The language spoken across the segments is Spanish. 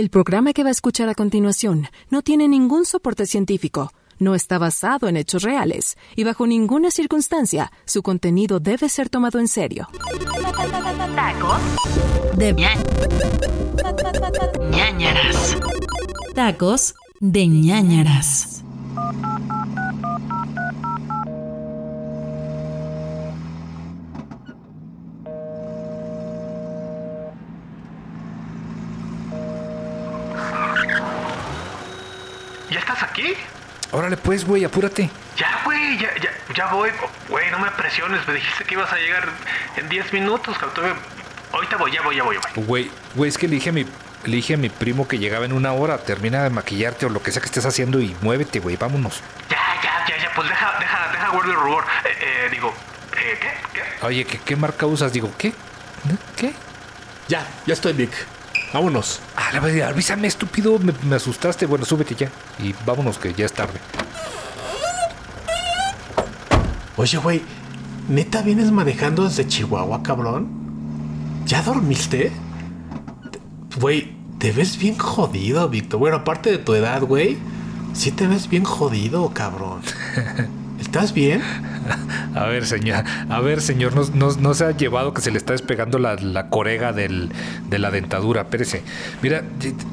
El programa que va a escuchar a continuación no tiene ningún soporte científico, no está basado en hechos reales y bajo ninguna circunstancia su contenido debe ser tomado en serio. Tacos de ñañaras. Tacos de ñañaras. ¿Ya estás aquí? Órale pues, güey, apúrate. Ya, güey, ya, ya, ya voy. Güey, no me presiones, me dijiste que ibas a llegar en 10 minutos, cabrón. Ahorita voy, ya voy, ya voy, ya voy. Güey, güey, es que le dije a mi, le dije a mi primo que llegaba en una hora. Termina de maquillarte o lo que sea que estés haciendo y muévete, güey, vámonos. Ya, ya, ya, ya, pues deja, deja, deja guardo el rubor. Eh, eh, digo, eh, ¿qué? ¿Qué? Oye, ¿qué, ¿qué marca usas? Digo, ¿qué? ¿Qué? Ya, ya estoy, Vic. Vámonos. Ah, la verdad, avísame, estúpido, me, me asustaste. Bueno, súbete ya. Y vámonos, que ya es tarde. Oye, güey, ¿neta vienes manejando desde Chihuahua, cabrón? ¿Ya dormiste? Güey, te ves bien jodido, Víctor. Bueno, aparte de tu edad, güey, sí te ves bien jodido, cabrón. ¿Estás bien? A ver, señor, a ver, señor, no, se ha llevado que se le está despegando la, la corega del- de la dentadura. Espérese. Mira,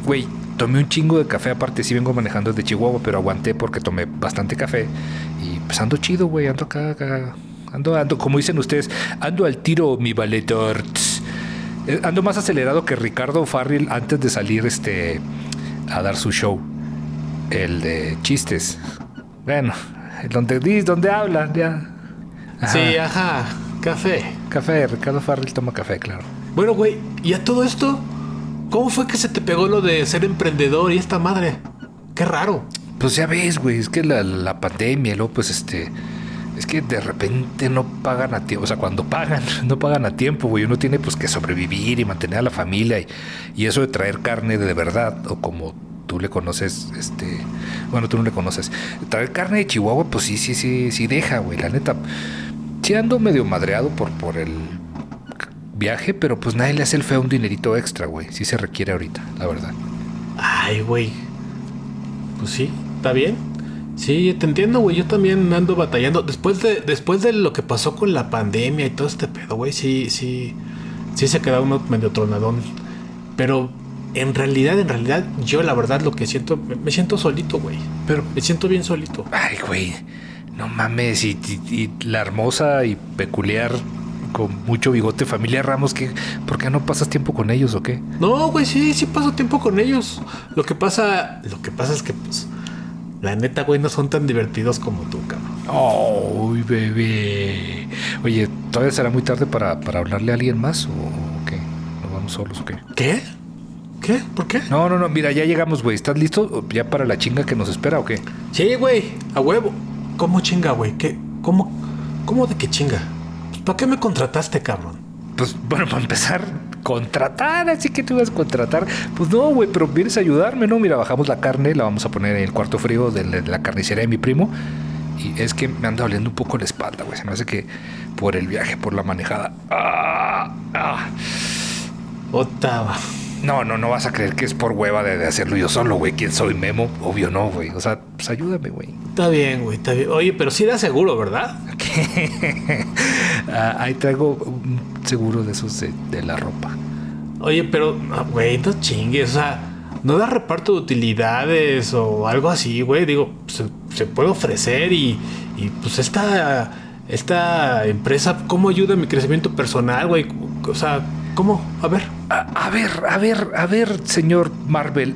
güey, tomé un chingo de café. Aparte, sí vengo manejando desde Chihuahua, pero aguanté porque tomé bastante café. Y pues ando chido, güey, ando acá. Ando, ando, como dicen ustedes, ando al tiro, mi valedor. Eh, Ando más acelerado que Ricardo Farril antes de salir este a dar su show. El de chistes. Bueno, el donde dice, donde habla, ya. Ajá. Sí, ajá. Café. Café, Ricardo Farril toma café, claro. Bueno, güey, ¿y a todo esto? ¿Cómo fue que se te pegó lo de ser emprendedor y esta madre? Qué raro. Pues ya ves, güey, es que la, la pandemia, luego pues este... Es que de repente no pagan a tiempo, o sea, cuando pagan, no pagan a tiempo, güey. Uno tiene pues que sobrevivir y mantener a la familia y, y eso de traer carne de verdad, o como le conoces, este... Bueno, tú no le conoces. Traer carne de Chihuahua, pues sí, sí, sí, sí deja, güey, la neta. Sí ando medio madreado por, por el viaje, pero pues nadie le hace el feo un dinerito extra, güey. Sí se requiere ahorita, la verdad. Ay, güey. Pues sí, está bien. Sí, te entiendo, güey. Yo también ando batallando. Después de, después de lo que pasó con la pandemia y todo este pedo, güey, sí, sí. Sí se queda uno medio tronadón. Pero en realidad, en realidad, yo la verdad lo que siento, me, siento solito, güey. Pero Me siento bien solito. Ay, güey. No mames. Y, y- y la hermosa y peculiar, con mucho bigote, familia Ramos, ¿qué, ¿por qué no pasas tiempo con ellos o qué? No, güey, sí, sí paso tiempo con ellos. Lo que pasa, lo que pasa es que, pues, la neta, güey, no son tan divertidos como tú, cabrón. Ay, bebé. Oye, ¿todavía será muy tarde para, para hablarle a alguien más o, o qué? ¿Nos vamos solos o qué? ¿Qué? ¿Qué? ¿Por qué? No, no, no. Mira, ya llegamos, güey. ¿Estás listo ya para la chinga que nos espera o qué? Sí, güey, a huevo. ¿Cómo chinga, güey? ¿Qué? ¿Cómo? ¿Cómo de qué chinga? Pues, ¿Para qué me contrataste, cabrón? Pues bueno, para empezar, contratar, así que tú vas a contratar. Pues no, güey, pero vienes a ayudarme, ¿no? Mira, bajamos la carne, la vamos a poner en el cuarto frío de la, carnicería de mi primo. Y es que me anda doliendo un poco la espalda, güey. Se me hace que por el viaje, por la manejada. ¡Ah! ¡Ah! Otava. No, no, no vas a creer que es por hueva de, de hacerlo yo solo, güey. ¿Quién soy, Memo? Obvio no, güey. O sea, pues ayúdame, güey. Está bien, güey, está bien. Oye, pero sí da seguro, ¿verdad? Ah, ahí traigo un seguro de esos de, de la ropa. Oye, pero, ah, güey, no chingues, o sea, no da reparto de utilidades o algo así, güey. Digo, se, se puede ofrecer y, y, pues esta, esta empresa, ¿cómo ayuda a mi crecimiento personal, güey? O sea, ¿cómo? A ver. A, a ver, a ver, a ver, señor Marvel.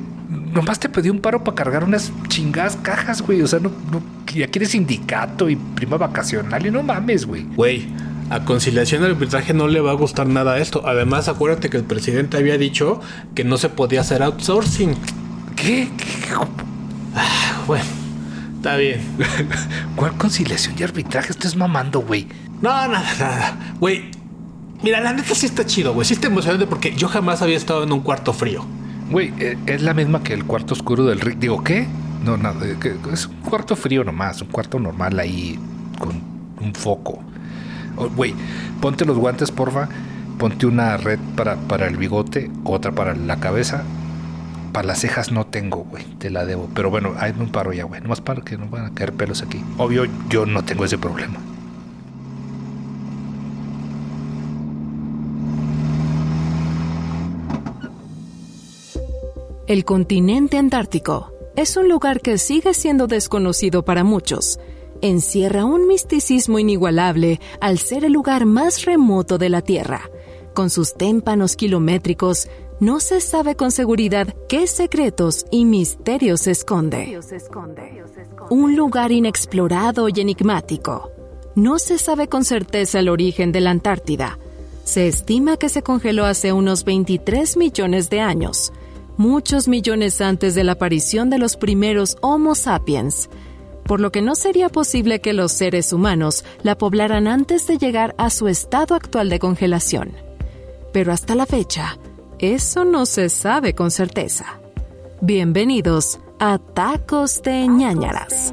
Nomás te pedí un paro para cargar unas chingadas cajas, güey. O sea, no, no, ya quieres sindicato y prima vacacional y no mames, güey. Güey, a conciliación y arbitraje no le va a gustar nada esto. Además, acuérdate que el presidente había dicho que no se podía hacer outsourcing. ¿Qué? ¿Qué? Bueno, está bien. ¿Cuál conciliación y arbitraje estás mamando, güey? No, nada, nada. Güey, mira, la neta sí está chido, güey. Sí está emocionante porque yo jamás había estado en un cuarto frío. Güey, eh, es la misma que el cuarto oscuro del Rick. Digo, ¿qué? No, nada. eh, Es un cuarto frío nomás, un cuarto normal ahí con un foco. Oh, Güey, ponte los guantes, porfa. Ponte una red para, para el bigote, otra para la cabeza. para las cejas no tengo, güey. Te la debo. Pero bueno, hay un paro ya, güey. Nomás para que no van a caer pelos aquí. Obvio, yo no tengo ese problema. El continente antártico es un lugar que sigue siendo desconocido para muchos. Encierra un misticismo inigualable al ser el lugar más remoto de la Tierra. Con sus témpanos kilométricos, no se sabe con seguridad qué secretos y misterios se esconde. Un lugar inexplorado y enigmático. No se sabe con certeza el origen de la Antártida. Se estima que se congeló hace unos 23 millones de años, muchos millones antes de la aparición de los primeros Homo sapiens, por lo que no sería posible que los seres humanos la poblaran antes de llegar a su estado actual de congelación. Pero hasta la fecha, eso no se sabe con certeza. Bienvenidos a Tacos de ñañaras.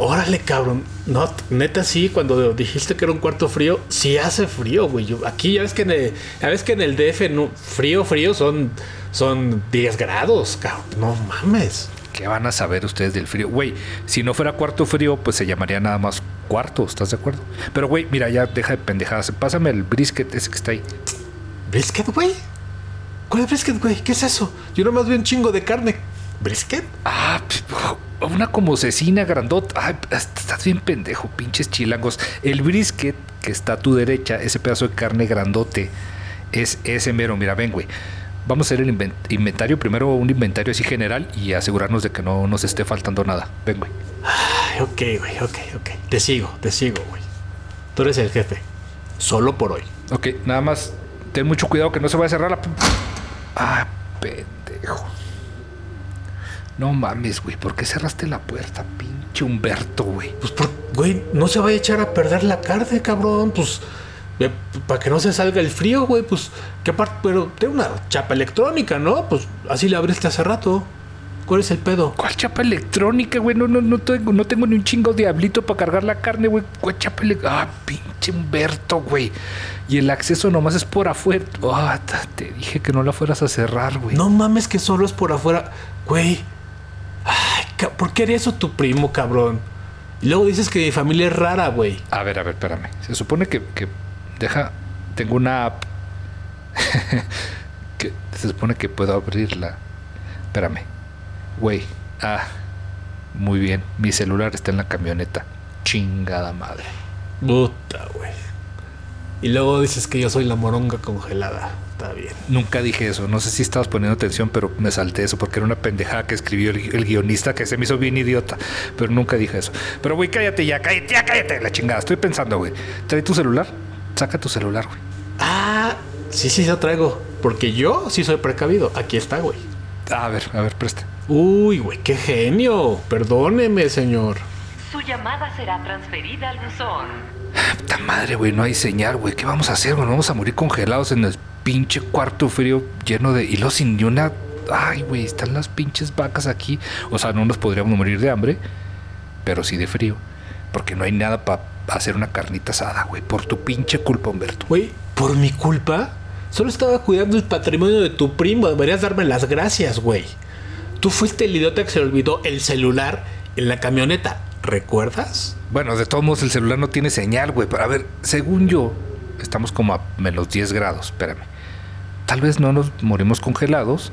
Órale, cabrón. No, neta, sí, cuando dijiste que era un cuarto frío, sí hace frío, güey. Yo- aquí ya ves que en el, ya ves que en el DF no, frío, frío son, son 10 grados, cabrón. No mames. ¿Qué van a saber ustedes del frío? Güey, si no fuera cuarto frío, pues se llamaría nada más cuarto, ¿estás de acuerdo? Pero, güey, mira, ya deja de pendejadas. Pásame el brisket ese que está ahí. ¿Brisket, güey? ¿Cuál es brisket, güey? ¿Qué es eso? Yo nomás veo un chingo de carne. ¿Brisket? Ah, pf, una como cecina grandota. Ay, estás bien pendejo, pinches chilangos. El brisket que está a tu derecha, ese pedazo de carne grandote, es ese mero. Mira, ven, güey. Vamos a hacer el inven- inventario. Primero un inventario así general y asegurarnos de que no nos esté faltando nada. Ven, güey. Ay, ok, güey, ok, ok. Te sigo, te sigo, güey. Tú eres el jefe. Solo por hoy. Ok, nada más ten mucho cuidado que no se vaya a cerrar la... Ah, pendejo. No mames, güey. ¿Por qué cerraste la puerta? Pinche Humberto, güey. Pues, por, güey, no se vaya a echar a perder la carne, cabrón. Pues, para que no se salga el frío, güey. Pues, ¿qué parte? Pero tiene una chapa electrónica, ¿no? Pues, así la abriste hace rato. ¿Cuál es el pedo? ¿Cuál chapa electrónica, güey? No, no, no tengo, no tengo ni un chingo diablito para cargar la carne, güey. ¿Cuál chapa electrónica? Ah, pinche Humberto, güey. Y el acceso nomás es por afuera. Ah, te dije que no la fueras a cerrar, güey. No mames que solo es por afuera. Güey. ¿Por qué haría eso tu primo, cabrón? Y luego dices que mi familia es rara, güey. A ver, a ver, espérame. Se supone que, que deja. Tengo una app. que se supone que puedo abrirla. Espérame. Güey. Ah. Muy bien. Mi celular está en la camioneta. Chingada madre. Puta, güey. Y luego dices que yo soy la moronga congelada. Está bien. Nunca dije eso. No sé si estabas poniendo atención, pero me salté eso porque era una pendejada que escribió el, el guionista que se me hizo bien idiota. Pero nunca dije eso. Pero, güey, cállate ya, cállate, ya, cállate, la chingada. Estoy pensando, güey. Trae tu celular. Saca tu celular, güey. Ah, sí, sí, lo traigo. Porque yo sí soy precavido. Aquí está, güey. A ver, a ver, presta. Uy, güey, qué genio. Perdóneme, señor. Su llamada será transferida al buzón. Puta madre, güey, no hay señal, güey. ¿Qué vamos a hacer, güey? Vamos a morir congelados en el pinche cuarto frío lleno de hilos sin ni una. Ay, güey, están las pinches vacas aquí. O sea, no nos podríamos morir de hambre, pero sí de frío. Porque no hay nada para hacer una carnita asada, güey. Por tu pinche culpa, Humberto. Güey, por mi culpa, solo estaba cuidando el patrimonio de tu primo. Deberías darme las gracias, güey. Tú fuiste el idiota que se le olvidó el celular en la camioneta. ¿Recuerdas? Bueno, de todos modos, el celular no tiene señal, güey. Pero a ver, según yo, estamos como a menos 10 grados. Espérame. Tal vez no nos morimos congelados.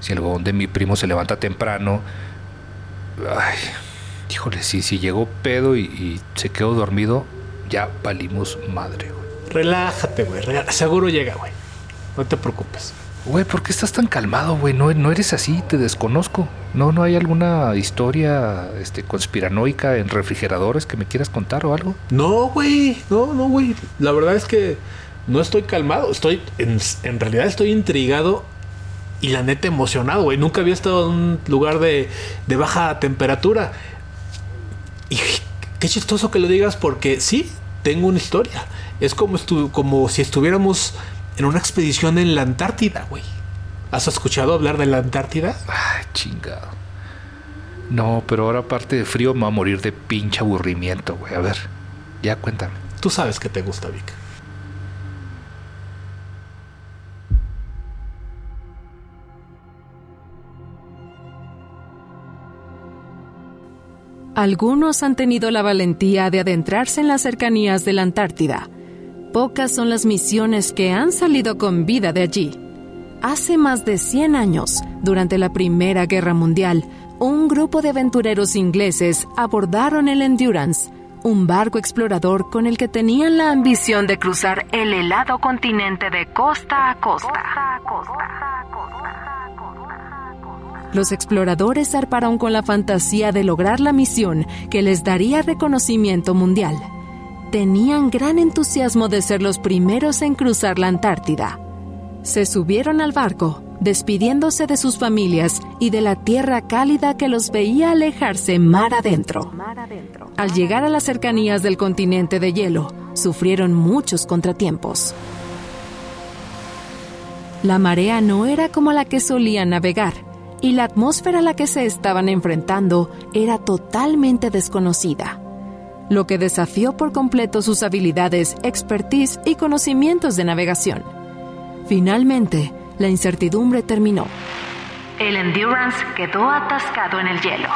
Si el huevón de mi primo se levanta temprano. Ay, híjole, si, si llegó pedo y, y se quedó dormido, ya valimos madre, güey. Relájate, güey. Seguro llega, güey. No te preocupes. Güey, ¿por qué estás tan calmado, güey? No, no eres así, te desconozco. No, no hay alguna historia este, conspiranoica en refrigeradores que me quieras contar o algo. No, güey. No, no, güey. La verdad es que no estoy calmado. Estoy, en, en realidad estoy intrigado y la neta emocionado, güey. Nunca había estado en un lugar de, de baja temperatura. Y qué chistoso que lo digas porque sí, tengo una historia. Es como, estu- como si estuviéramos en una expedición en la Antártida, güey. ¿Has escuchado hablar de la Antártida? Ay, chingado. No, pero ahora aparte de frío me va a morir de pinche aburrimiento, güey. A ver, ya cuéntame. Tú sabes que te gusta, Vic. Algunos han tenido la valentía de adentrarse en las cercanías de la Antártida. Pocas son las misiones que han salido con vida de allí. Hace más de 100 años, durante la Primera Guerra Mundial, un grupo de aventureros ingleses abordaron el Endurance, un barco explorador con el que tenían la ambición de cruzar el helado continente de costa a costa. Los exploradores zarparon con la fantasía de lograr la misión que les daría reconocimiento mundial. Tenían gran entusiasmo de ser los primeros en cruzar la Antártida. Se subieron al barco, despidiéndose de sus familias y de la tierra cálida que los veía alejarse mar adentro. Al llegar a las cercanías del continente de hielo, sufrieron muchos contratiempos. La marea no era como la que solían navegar, y la atmósfera a la que se estaban enfrentando era totalmente desconocida, lo que desafió por completo sus habilidades, expertise y conocimientos de navegación. Finalmente, la incertidumbre terminó. El Endurance quedó atascado en el hielo.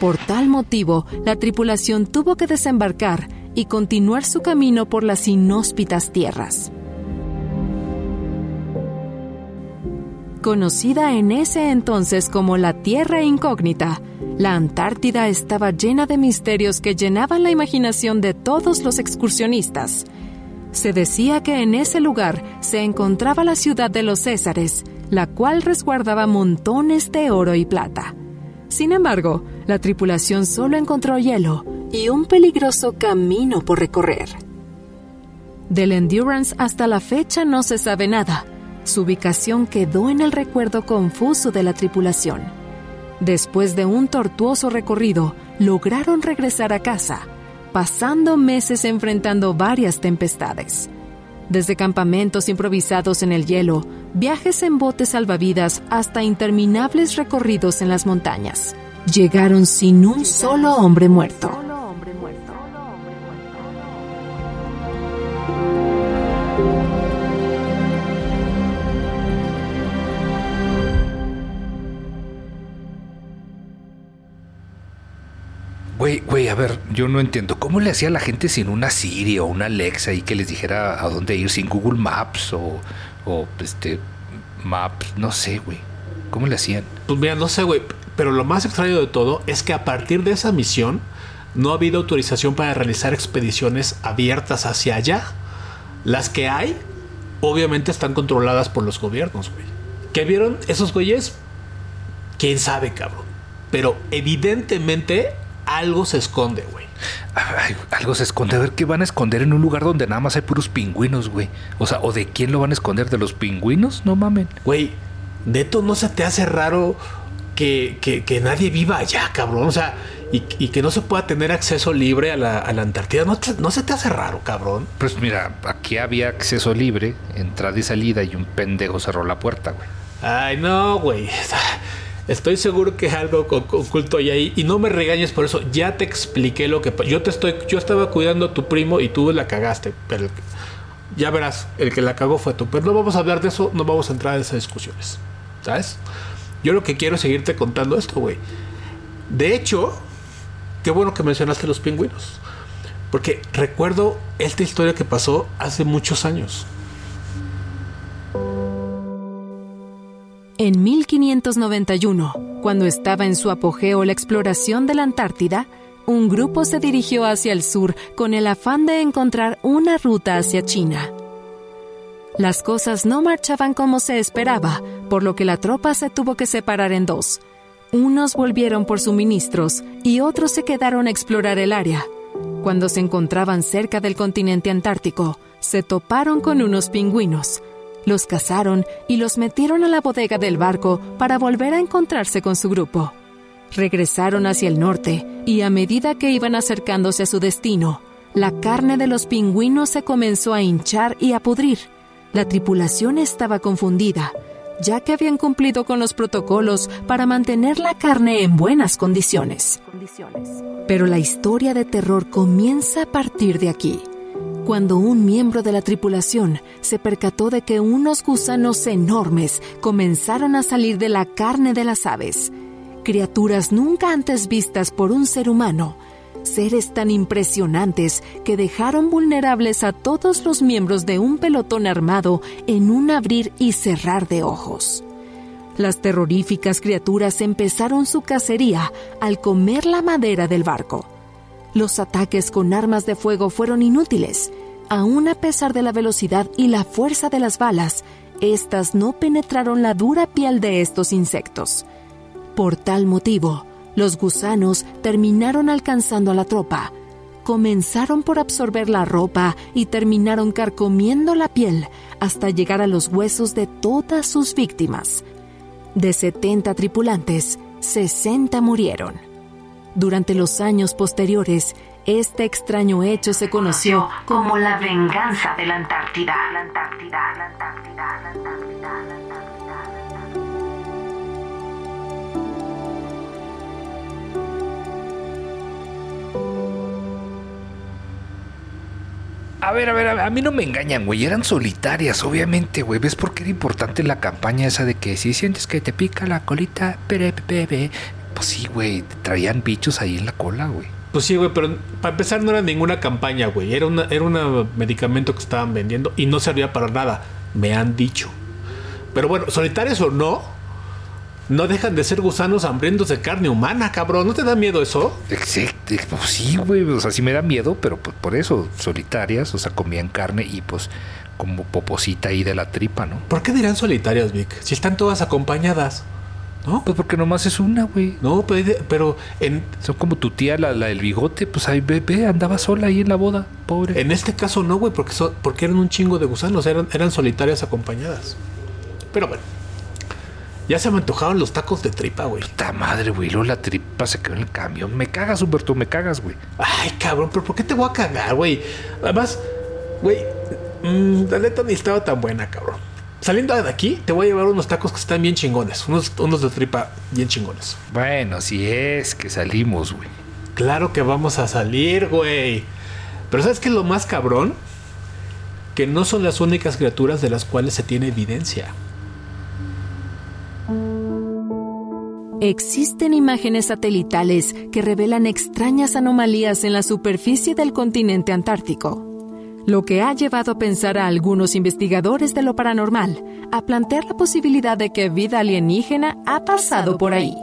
Por tal motivo, la tripulación tuvo que desembarcar y continuar su camino por las inhóspitas tierras. Conocida en ese entonces como la Tierra Incógnita, la Antártida estaba llena de misterios que llenaban la imaginación de todos los excursionistas. Se decía que en ese lugar se encontraba la ciudad de los Césares, la cual resguardaba montones de oro y plata. Sin embargo, la tripulación solo encontró hielo y un peligroso camino por recorrer. Del Endurance hasta la fecha no se sabe nada. Su ubicación quedó en el recuerdo confuso de la tripulación. Después de un tortuoso recorrido, lograron regresar a casa, pasando meses enfrentando varias tempestades. Desde campamentos improvisados en el hielo, viajes en botes salvavidas hasta interminables recorridos en las montañas. Llegaron sin un solo hombre muerto. Güey, güey, a ver, yo no entiendo. ¿Cómo le hacía la gente sin una Siri o una Alexa y que les dijera a dónde ir sin Google Maps o, o este Maps? No sé, güey. ¿Cómo le hacían? Pues mira, no sé, güey. Pero lo más extraño de todo es que a partir de esa misión no ha habido autorización para realizar expediciones abiertas hacia allá. Las que hay, obviamente están controladas por los gobiernos, güey. ¿Qué vieron esos güeyes? ¿Quién sabe, cabrón? Pero evidentemente algo se esconde, güey. Ay, algo se esconde. A ver, ¿qué van a esconder en un lugar donde nada más hay puros pingüinos, güey? O sea, ¿o de quién lo van a esconder? ¿De los pingüinos? No mamen. Güey, neto, ¿no se te hace raro que, que- que nadie viva allá, cabrón? O sea, y, y que no se pueda tener acceso libre a la, a la Antártida. ¿No, te- ¿No se te hace raro, cabrón? Pues mira, aquí había acceso libre, entrada y salida, y un pendejo cerró la puerta, güey. Ay, no, güey. Estoy seguro que algo co- co- oculto hay ahí. Y no me regañes por eso. Ya te expliqué lo que Yo te estoy. Yo estaba cuidando a tu primo y tú la cagaste. Pero ya verás, el que la cagó fue tú. Pero no vamos a hablar de eso, no vamos a entrar en esas discusiones. ¿Sabes? Yo lo que quiero es seguirte contando esto, güey. De hecho, qué bueno que mencionaste los pingüinos. Porque recuerdo esta historia que pasó hace muchos años. En 1591, cuando estaba en su apogeo la exploración de la Antártida, un grupo se dirigió hacia el sur con el afán de encontrar una ruta hacia China. Las cosas no marchaban como se esperaba, por lo que la tropa se tuvo que separar en dos. Unos volvieron por suministros y otros se quedaron a explorar el área. Cuando se encontraban cerca del continente antártico, se toparon con unos pingüinos. Los cazaron y los metieron a la bodega del barco para volver a encontrarse con su grupo. Regresaron hacia el norte y a medida que iban acercándose a su destino, la carne de los pingüinos se comenzó a hinchar y a pudrir. La tripulación estaba confundida. ya que habían cumplido con los protocolos para mantener la carne en buenas condiciones. Pero la historia de terror comienza a partir de aquí, cuando un miembro de la tripulación se percató de que unos gusanos enormes comenzaron a salir de la carne de las aves, criaturas nunca antes vistas por un ser humano, seres tan impresionantes que dejaron vulnerables a todos los miembros de un pelotón armado en un abrir y cerrar de ojos. Las terroríficas criaturas empezaron su cacería al comer la madera del barco. Los ataques con armas de fuego fueron inútiles. Aún a pesar de la velocidad y la fuerza de las balas, estas no penetraron la dura piel de estos insectos. Por tal motivo, los gusanos terminaron alcanzando a la tropa. Comenzaron por absorber la ropa y terminaron carcomiendo la piel hasta llegar a los huesos de todas sus víctimas. De 70 tripulantes, 60 murieron. Durante los años posteriores, este extraño hecho se conoció como la venganza de la Antártida. A ver, a ver, a, ver, a mí no me engañan, güey. Eran solitarias, obviamente, güey. ¿Ves por qué era importante la campaña esa de que si sientes que te pica la colita, pere, bebé? Pues sí, güey. Traían bichos ahí en la cola, güey. Pues sí, güey, pero para empezar no era ninguna campaña, güey. Era, una, era un medicamento que estaban vendiendo y no servía para nada. Me han dicho. Pero bueno, solitarios o no, no dejan de ser gusanos hambrientos de carne humana, cabrón. ¿No te da miedo eso? Exacto. Pues sí, güey. O sea, sí me da miedo, pero pues por eso, solitarias, o sea, comían carne y pues como poposita ahí de la tripa, ¿no? ¿Por qué dirán solitarias, Vic? Si están todas acompañadas. ¿No? Pues porque nomás es una, güey. No, pero, pero en, Son como tu tía, la, la del bigote, pues ahí bebé, andaba sola ahí en la boda, pobre. en este caso no, güey, porque, so- porque eran un chingo de gusanos, eran, eran solitarias acompañadas. Pero bueno, ya se me antojaban los tacos de tripa, güey. Puta madre, güey. Luego la tripa se quedó en el camión. Me cagas, Humberto, me cagas, güey. Ay, cabrón, pero ¿por qué te voy a cagar, güey? Además, güey, mm, la neta ni estaba tan buena, cabrón. Saliendo de aquí, te voy a llevar unos tacos que están bien chingones. Unos, unos de tripa bien chingones. Bueno, si es que salimos, güey. Claro que vamos a salir, güey. Pero ¿sabes qué es lo más cabrón? Que no son las únicas criaturas de las cuales se tiene evidencia. Existen imágenes satelitales que revelan extrañas anomalías en la superficie del continente antártico, lo que ha llevado a pensar a algunos investigadores de lo paranormal a plantear la posibilidad de que vida alienígena ha pasado por ahí.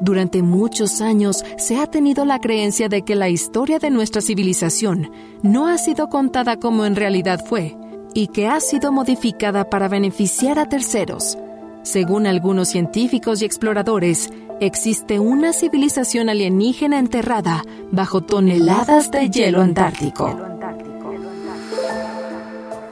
Durante muchos años se ha tenido la creencia de que la historia de nuestra civilización no ha sido contada como en realidad fue y que ha sido modificada para beneficiar a terceros. Según algunos científicos y exploradores, existe una civilización alienígena enterrada bajo toneladas de hielo antártico.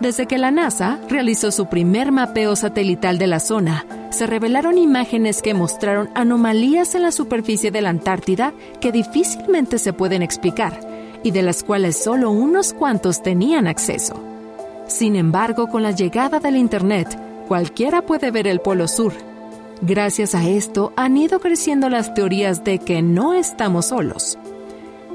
Desde que la NASA realizó su primer mapeo satelital de la zona, se revelaron imágenes que mostraron anomalías en la superficie de la Antártida que difícilmente se pueden explicar y de las cuales solo unos cuantos tenían acceso. Sin embargo, con la llegada del Internet, cualquiera puede ver el Polo Sur. Gracias a esto han ido creciendo las teorías de que no estamos solos.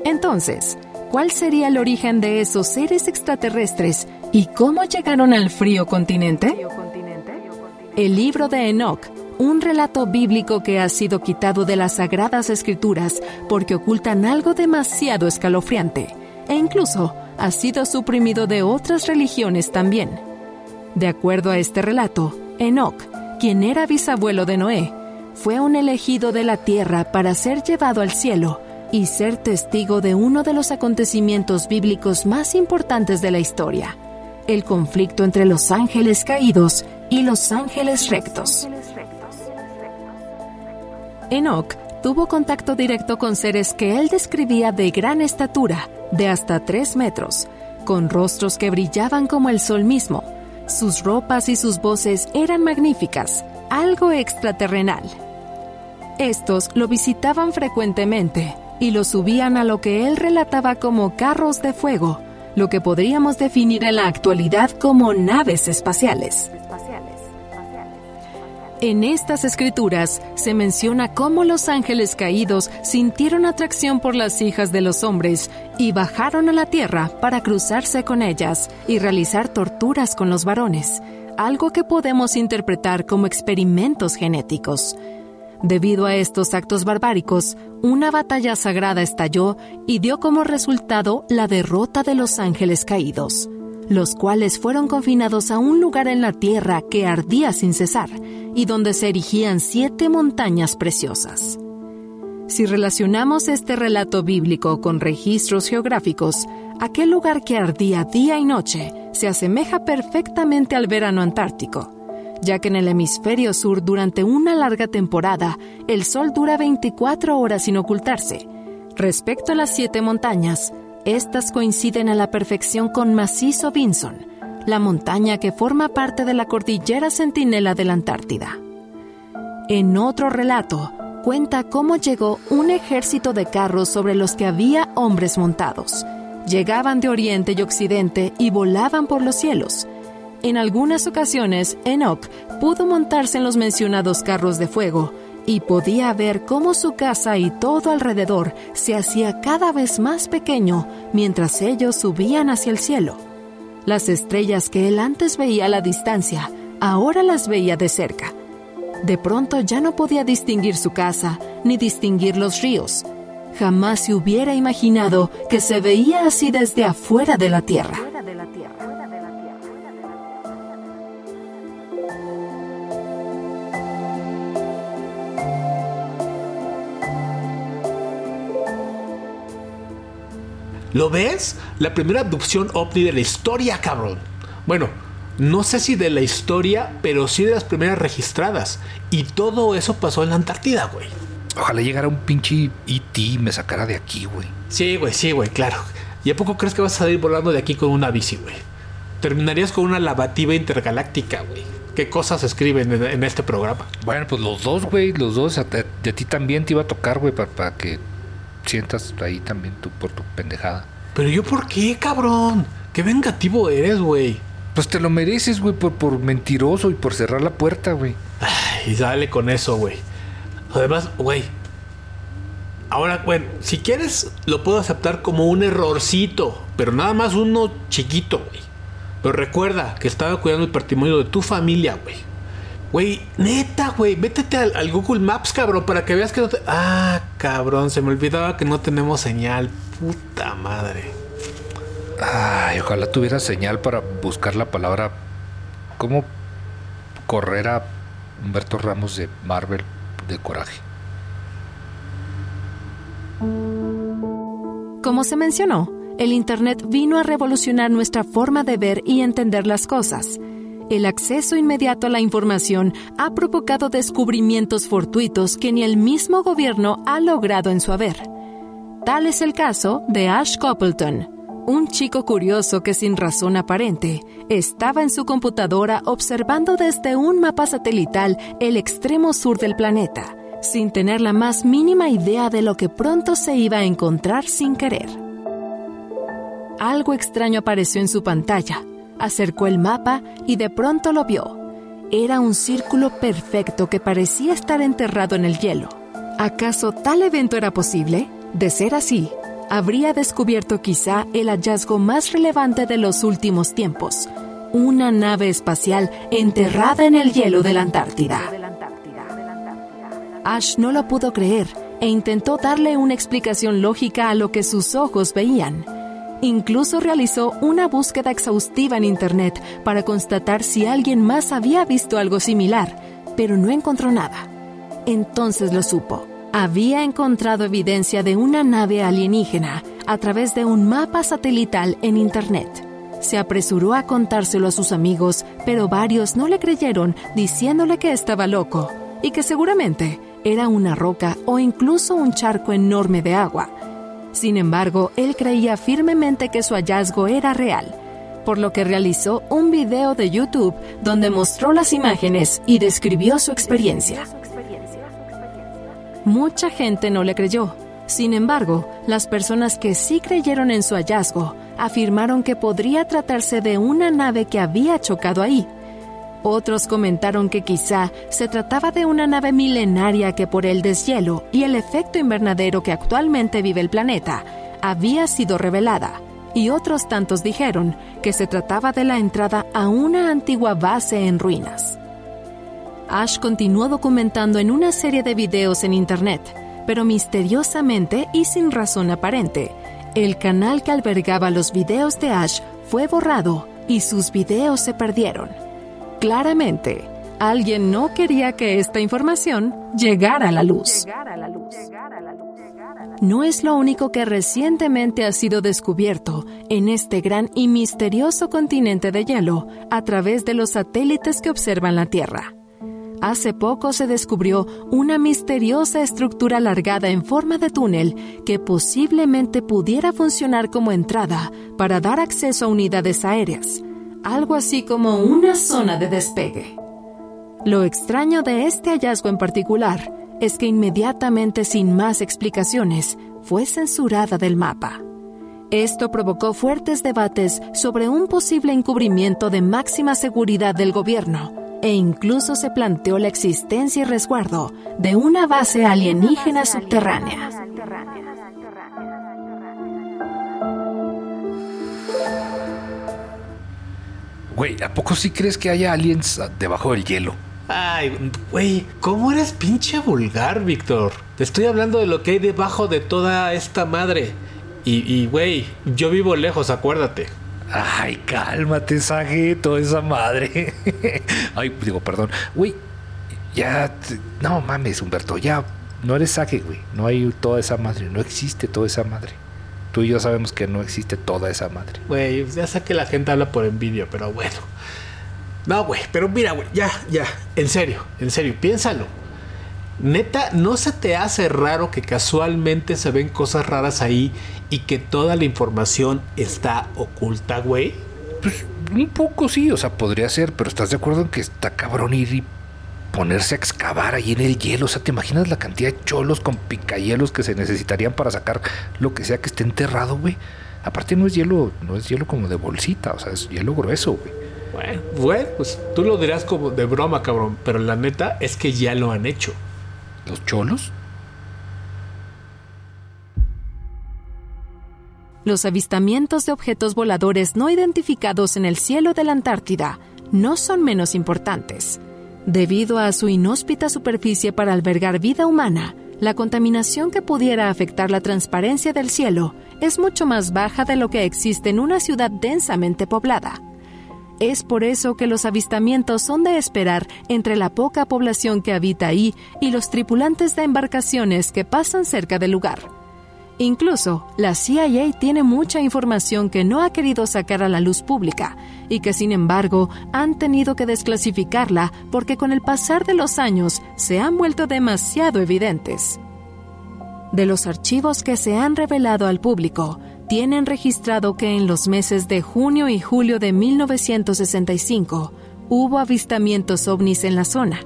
Entonces, ¿cuál sería el origen de esos seres extraterrestres y cómo llegaron al frío continente? El libro de Enoch, un relato bíblico que ha sido quitado de las sagradas escrituras porque ocultan algo demasiado escalofriante, e incluso ha sido suprimido de otras religiones también. De acuerdo a este relato, Enoch, quien era bisabuelo de Noé, fue un elegido de la tierra para ser llevado al cielo y ser testigo de uno de los acontecimientos bíblicos más importantes de la historia, el conflicto entre los ángeles caídos y los ángeles rectos. Enoch tuvo contacto directo con seres que él describía de gran estatura, de hasta 3 metros, con rostros que brillaban como el sol mismo. Sus ropas y sus voces eran magníficas, algo extraterrenal. Estos lo visitaban frecuentemente y lo subían a lo que él relataba como carros de fuego, lo que podríamos definir en la actualidad como naves espaciales. En estas escrituras se menciona cómo los ángeles caídos sintieron atracción por las hijas de los hombres y bajaron a la tierra para cruzarse con ellas y realizar torturas con los varones, algo que podemos interpretar como experimentos genéticos. Debido a estos actos barbáricos, una batalla sagrada estalló y dio como resultado la derrota de los ángeles caídos, los cuales fueron confinados a un lugar en la tierra que ardía sin cesar y donde se erigían siete montañas preciosas. Si relacionamos este relato bíblico con registros geográficos, aquel lugar que ardía día y noche se asemeja perfectamente al verano antártico ya que en el hemisferio sur durante una larga temporada el sol dura 24 horas sin ocultarse. Respecto a las siete montañas, estas coinciden a la perfección con Macizo Vinson, la montaña que forma parte de la cordillera centinela de la Antártida. En otro relato, cuenta cómo llegó un ejército de carros sobre los que había hombres montados. Llegaban de oriente y occidente y volaban por los cielos en algunas ocasiones, Enoch pudo montarse en los mencionados carros de fuego y podía ver cómo su casa y todo alrededor se hacía cada vez más pequeño mientras ellos subían hacia el cielo. Las estrellas que él antes veía a la distancia, ahora las veía de cerca. De pronto ya no podía distinguir su casa ni distinguir los ríos. Jamás se hubiera imaginado que se veía así desde afuera de la tierra. ¿Lo ves? La primera abducción ovni de la historia, cabrón. Bueno, no sé si de la historia, pero sí de las primeras registradas. Y todo eso pasó en la Antártida, güey. Ojalá llegara un pinche E.T. y me sacara de aquí, güey. Sí, güey, sí, güey, claro. ¿Y a poco crees que vas a salir volando de aquí con una bici, güey? Terminarías con una lavativa intergaláctica, güey. ¿Qué cosas escriben en, este programa? Bueno, pues los dos, güey, los dos. De, ti también te iba a tocar, güey, para que sientas ahí también tú por tu pendejada. Pero yo por qué, cabrón? Qué vengativo eres, güey. Pues te lo mereces, güey, por, por mentiroso y por cerrar la puerta, güey. Ay, dale con eso, güey. Además, güey. Ahora, bueno, si quieres, lo puedo aceptar como un errorcito, pero nada más uno chiquito, güey. Pero recuerda que estaba cuidando el patrimonio de tu familia, güey. Güey, neta, güey, métete al, Google Maps, cabrón, para que veas que no te... Ah, cabrón, se me olvidaba que no tenemos señal. Puta madre. Ay, ojalá tuviera señal para buscar la palabra... ¿Cómo correr a Humberto Ramos de Marvel de coraje? Como se mencionó, el Internet vino a revolucionar nuestra forma de ver y entender las cosas el acceso inmediato a la información ha provocado descubrimientos fortuitos que ni el mismo gobierno ha logrado en su haber. Tal es el caso de Ash Coppleton, un chico curioso que sin razón aparente estaba en su computadora observando desde un mapa satelital el extremo sur del planeta, sin tener la más mínima idea de lo que pronto se iba a encontrar sin querer. Algo extraño apareció en su pantalla Acercó el mapa y de pronto lo vio. Era un círculo perfecto que parecía estar enterrado en el hielo. ¿Acaso tal evento era posible? De ser así, habría descubierto quizá el hallazgo más relevante de los últimos tiempos, una nave espacial enterrada en el hielo de la Antártida. Ash no lo pudo creer e intentó darle una explicación lógica a lo que sus ojos veían. Incluso realizó una búsqueda exhaustiva en Internet para constatar si alguien más había visto algo similar, pero no encontró nada. Entonces lo supo. Había encontrado evidencia de una nave alienígena a través de un mapa satelital en Internet. Se apresuró a contárselo a sus amigos, pero varios no le creyeron diciéndole que estaba loco y que seguramente era una roca o incluso un charco enorme de agua sin embargo, él creía firmemente que su hallazgo era real, por lo que realizó un video de YouTube donde mostró las imágenes y describió su experiencia. Mucha gente no le creyó. Sin embargo, las personas que sí creyeron en su hallazgo afirmaron que podría tratarse de una nave que había chocado ahí. Otros comentaron que quizá se trataba de una nave milenaria que por el deshielo y el efecto invernadero que actualmente vive el planeta había sido revelada, y otros tantos dijeron que se trataba de la entrada a una antigua base en ruinas. Ash continuó documentando en una serie de videos en Internet, pero misteriosamente y sin razón aparente, el canal que albergaba los videos de Ash fue borrado y sus videos se perdieron. Claramente, alguien no quería que esta información llegara a la luz. No es lo único que recientemente ha sido descubierto en este gran y misterioso continente de hielo a través de los satélites que observan la Tierra. Hace poco se descubrió una misteriosa estructura alargada en forma de túnel que posiblemente pudiera funcionar como entrada para dar acceso a unidades aéreas, algo así como una zona de despegue. Lo extraño de este hallazgo en particular es que inmediatamente sin más explicaciones fue censurada del mapa. Esto provocó fuertes debates sobre un posible encubrimiento de máxima seguridad del gobierno e incluso se planteó la existencia y resguardo de una base alienígena subterránea. Güey, ¿a poco sí crees que haya aliens debajo del hielo? Ay, güey, ¿cómo eres pinche vulgar, Víctor? Te estoy hablando de lo que hay debajo de toda esta madre. Y, güey, yo vivo lejos, acuérdate. Ay, cálmate, Sage, toda esa madre. Ay, digo, perdón. Güey, ya. No mames, Humberto, ya. No eres Sage, güey. No hay toda esa madre. No existe toda esa madre. Tú y yo sabemos que no existe toda esa madre. Güey, ya sé que la gente habla por envidia, pero bueno. No, güey, pero mira, güey, ya, ya. En serio, en serio, piénsalo. Neta, ¿no se te hace raro que casualmente se ven cosas raras ahí y que toda la información está oculta, güey? Pues un poco sí, o sea, podría ser, pero ¿estás de acuerdo en que está cabrón ir y ponerse a excavar ahí en el hielo? O sea, ¿te imaginas la cantidad de cholos con picayelos que se necesitarían para sacar lo que sea que esté enterrado, güey? Aparte no es hielo, no es hielo como de bolsita, o sea, es hielo grueso, güey. Bueno, güey, pues tú lo dirás como de broma, cabrón, pero la neta es que ya lo han hecho. ¿Los cholos? Los avistamientos de objetos voladores no identificados en el cielo de la Antártida no son menos importantes. Debido a su inhóspita superficie para albergar vida humana, la contaminación que pudiera afectar la transparencia del cielo es mucho más baja de lo que existe en una ciudad densamente poblada. Es por eso que los avistamientos son de esperar entre la poca población que habita ahí y los tripulantes de embarcaciones que pasan cerca del lugar. Incluso, la CIA tiene mucha información que no ha querido sacar a la luz pública y que sin embargo han tenido que desclasificarla porque con el pasar de los años se han vuelto demasiado evidentes. De los archivos que se han revelado al público, tienen registrado que en los meses de junio y julio de 1965 hubo avistamientos ovnis en la zona.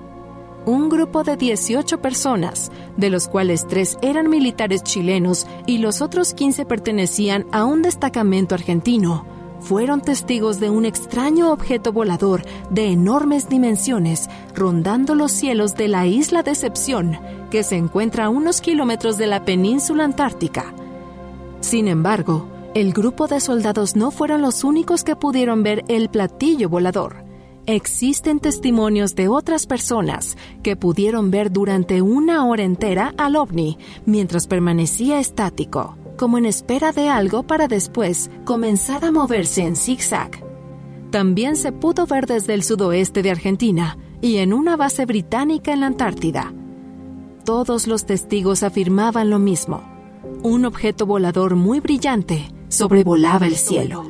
Un grupo de 18 personas, de los cuales tres eran militares chilenos y los otros 15 pertenecían a un destacamento argentino, fueron testigos de un extraño objeto volador de enormes dimensiones rondando los cielos de la isla Decepción, que se encuentra a unos kilómetros de la península antártica. Sin embargo, el grupo de soldados no fueron los únicos que pudieron ver el platillo volador. Existen testimonios de otras personas que pudieron ver durante una hora entera al ovni mientras permanecía estático, como en espera de algo para después comenzar a moverse en zigzag. También se pudo ver desde el sudoeste de Argentina y en una base británica en la Antártida. Todos los testigos afirmaban lo mismo un objeto volador muy brillante sobrevolaba el cielo.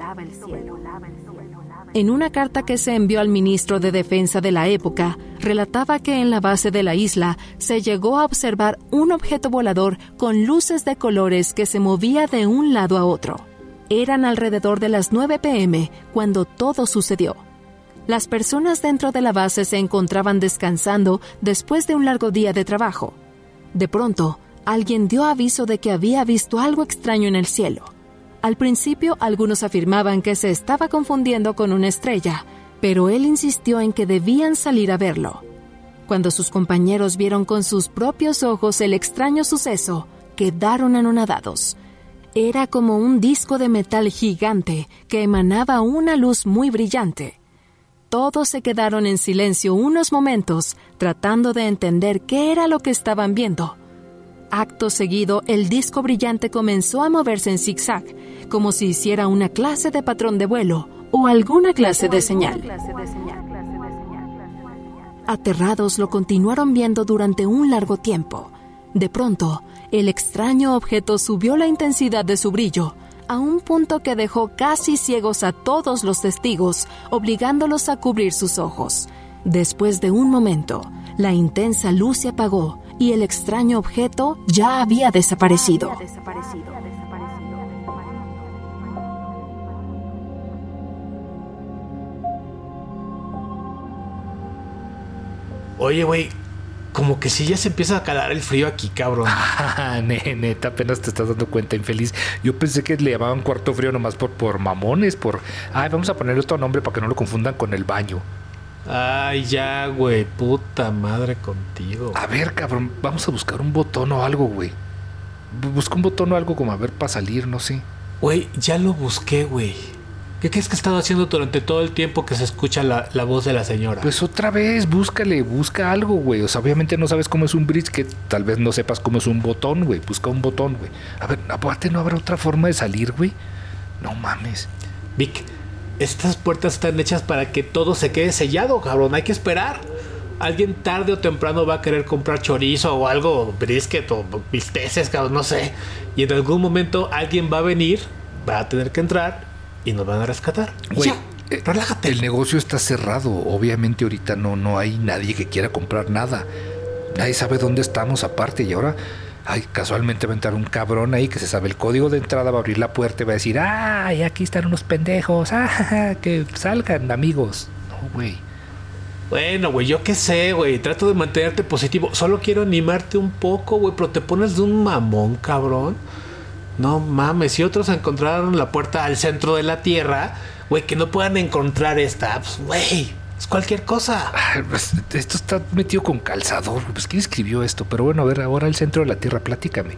En una carta que se envió al ministro de Defensa de la época, relataba que en la base de la isla se llegó a observar un objeto volador con luces de colores que se movía de un lado a otro. Eran alrededor de las 9 pm cuando todo sucedió. Las personas dentro de la base se encontraban descansando después de un largo día de trabajo. De pronto, alguien dio aviso de que había visto algo extraño en el cielo. Al principio algunos afirmaban que se estaba confundiendo con una estrella, pero él insistió en que debían salir a verlo. Cuando sus compañeros vieron con sus propios ojos el extraño suceso, quedaron anonadados. Era como un disco de metal gigante que emanaba una luz muy brillante. Todos se quedaron en silencio unos momentos tratando de entender qué era lo que estaban viendo. Acto seguido, el disco brillante comenzó a moverse en zigzag, como si hiciera una clase de patrón de vuelo o alguna clase de señal. Aterrados lo continuaron viendo durante un largo tiempo. De pronto, el extraño objeto subió la intensidad de su brillo a un punto que dejó casi ciegos a todos los testigos, obligándolos a cubrir sus ojos. Después de un momento, la intensa luz se apagó y el extraño objeto ya había desaparecido. Oye, güey, como que sí ya se empieza a calar el frío aquí, cabrón. neta, apenas te estás dando cuenta, infeliz. Yo pensé que le llamaban cuarto frío nomás por, por mamones, por... Ay, vamos a ponerle otro nombre para que no lo confundan con el baño. Ay, ya, güey, puta madre contigo. A ver, cabrón, vamos a buscar un botón o algo, güey. Busca un botón o algo como a ver para salir, no sé. Güey, ya lo busqué, güey. ¿Qué crees que ha estado haciendo durante todo el tiempo que se escucha la, la, voz de la señora? Pues otra vez, búscale, busca algo, güey. O sea, obviamente no sabes cómo es un bridge, que tal vez no sepas cómo es un botón, güey. Busca un botón, güey. A ver, aparte no habrá otra forma de salir, güey. No mames. Vic, estas puertas están hechas para que todo se quede sellado, cabrón. Hay que esperar. Alguien tarde o temprano va a querer comprar chorizo o algo, brisket o bisteces, cabrón, no sé. Y en algún momento alguien va a venir, va a tener que entrar y nos van a rescatar. Güey, eh, relájate. El negocio está cerrado. Obviamente ahorita no, no hay nadie que quiera comprar nada. Nadie sabe dónde estamos aparte y ahora... Ay, casualmente va a entrar un cabrón ahí que se sabe el código de entrada, va a abrir la puerta y va a decir, ay, aquí están unos pendejos, ah, que salgan amigos. No, güey. Bueno, güey, yo qué sé, güey. Trato de mantenerte positivo. Solo quiero animarte un poco, güey, pero te pones de un mamón, cabrón. No mames, si otros encontraron la puerta al centro de la Tierra, güey, que no puedan encontrar esta, pues, güey, es cualquier cosa. Pues, esto está metido con calzador. Pues, ¿quién escribió esto? Pero bueno, a ver, ahora el centro de la Tierra, platícame.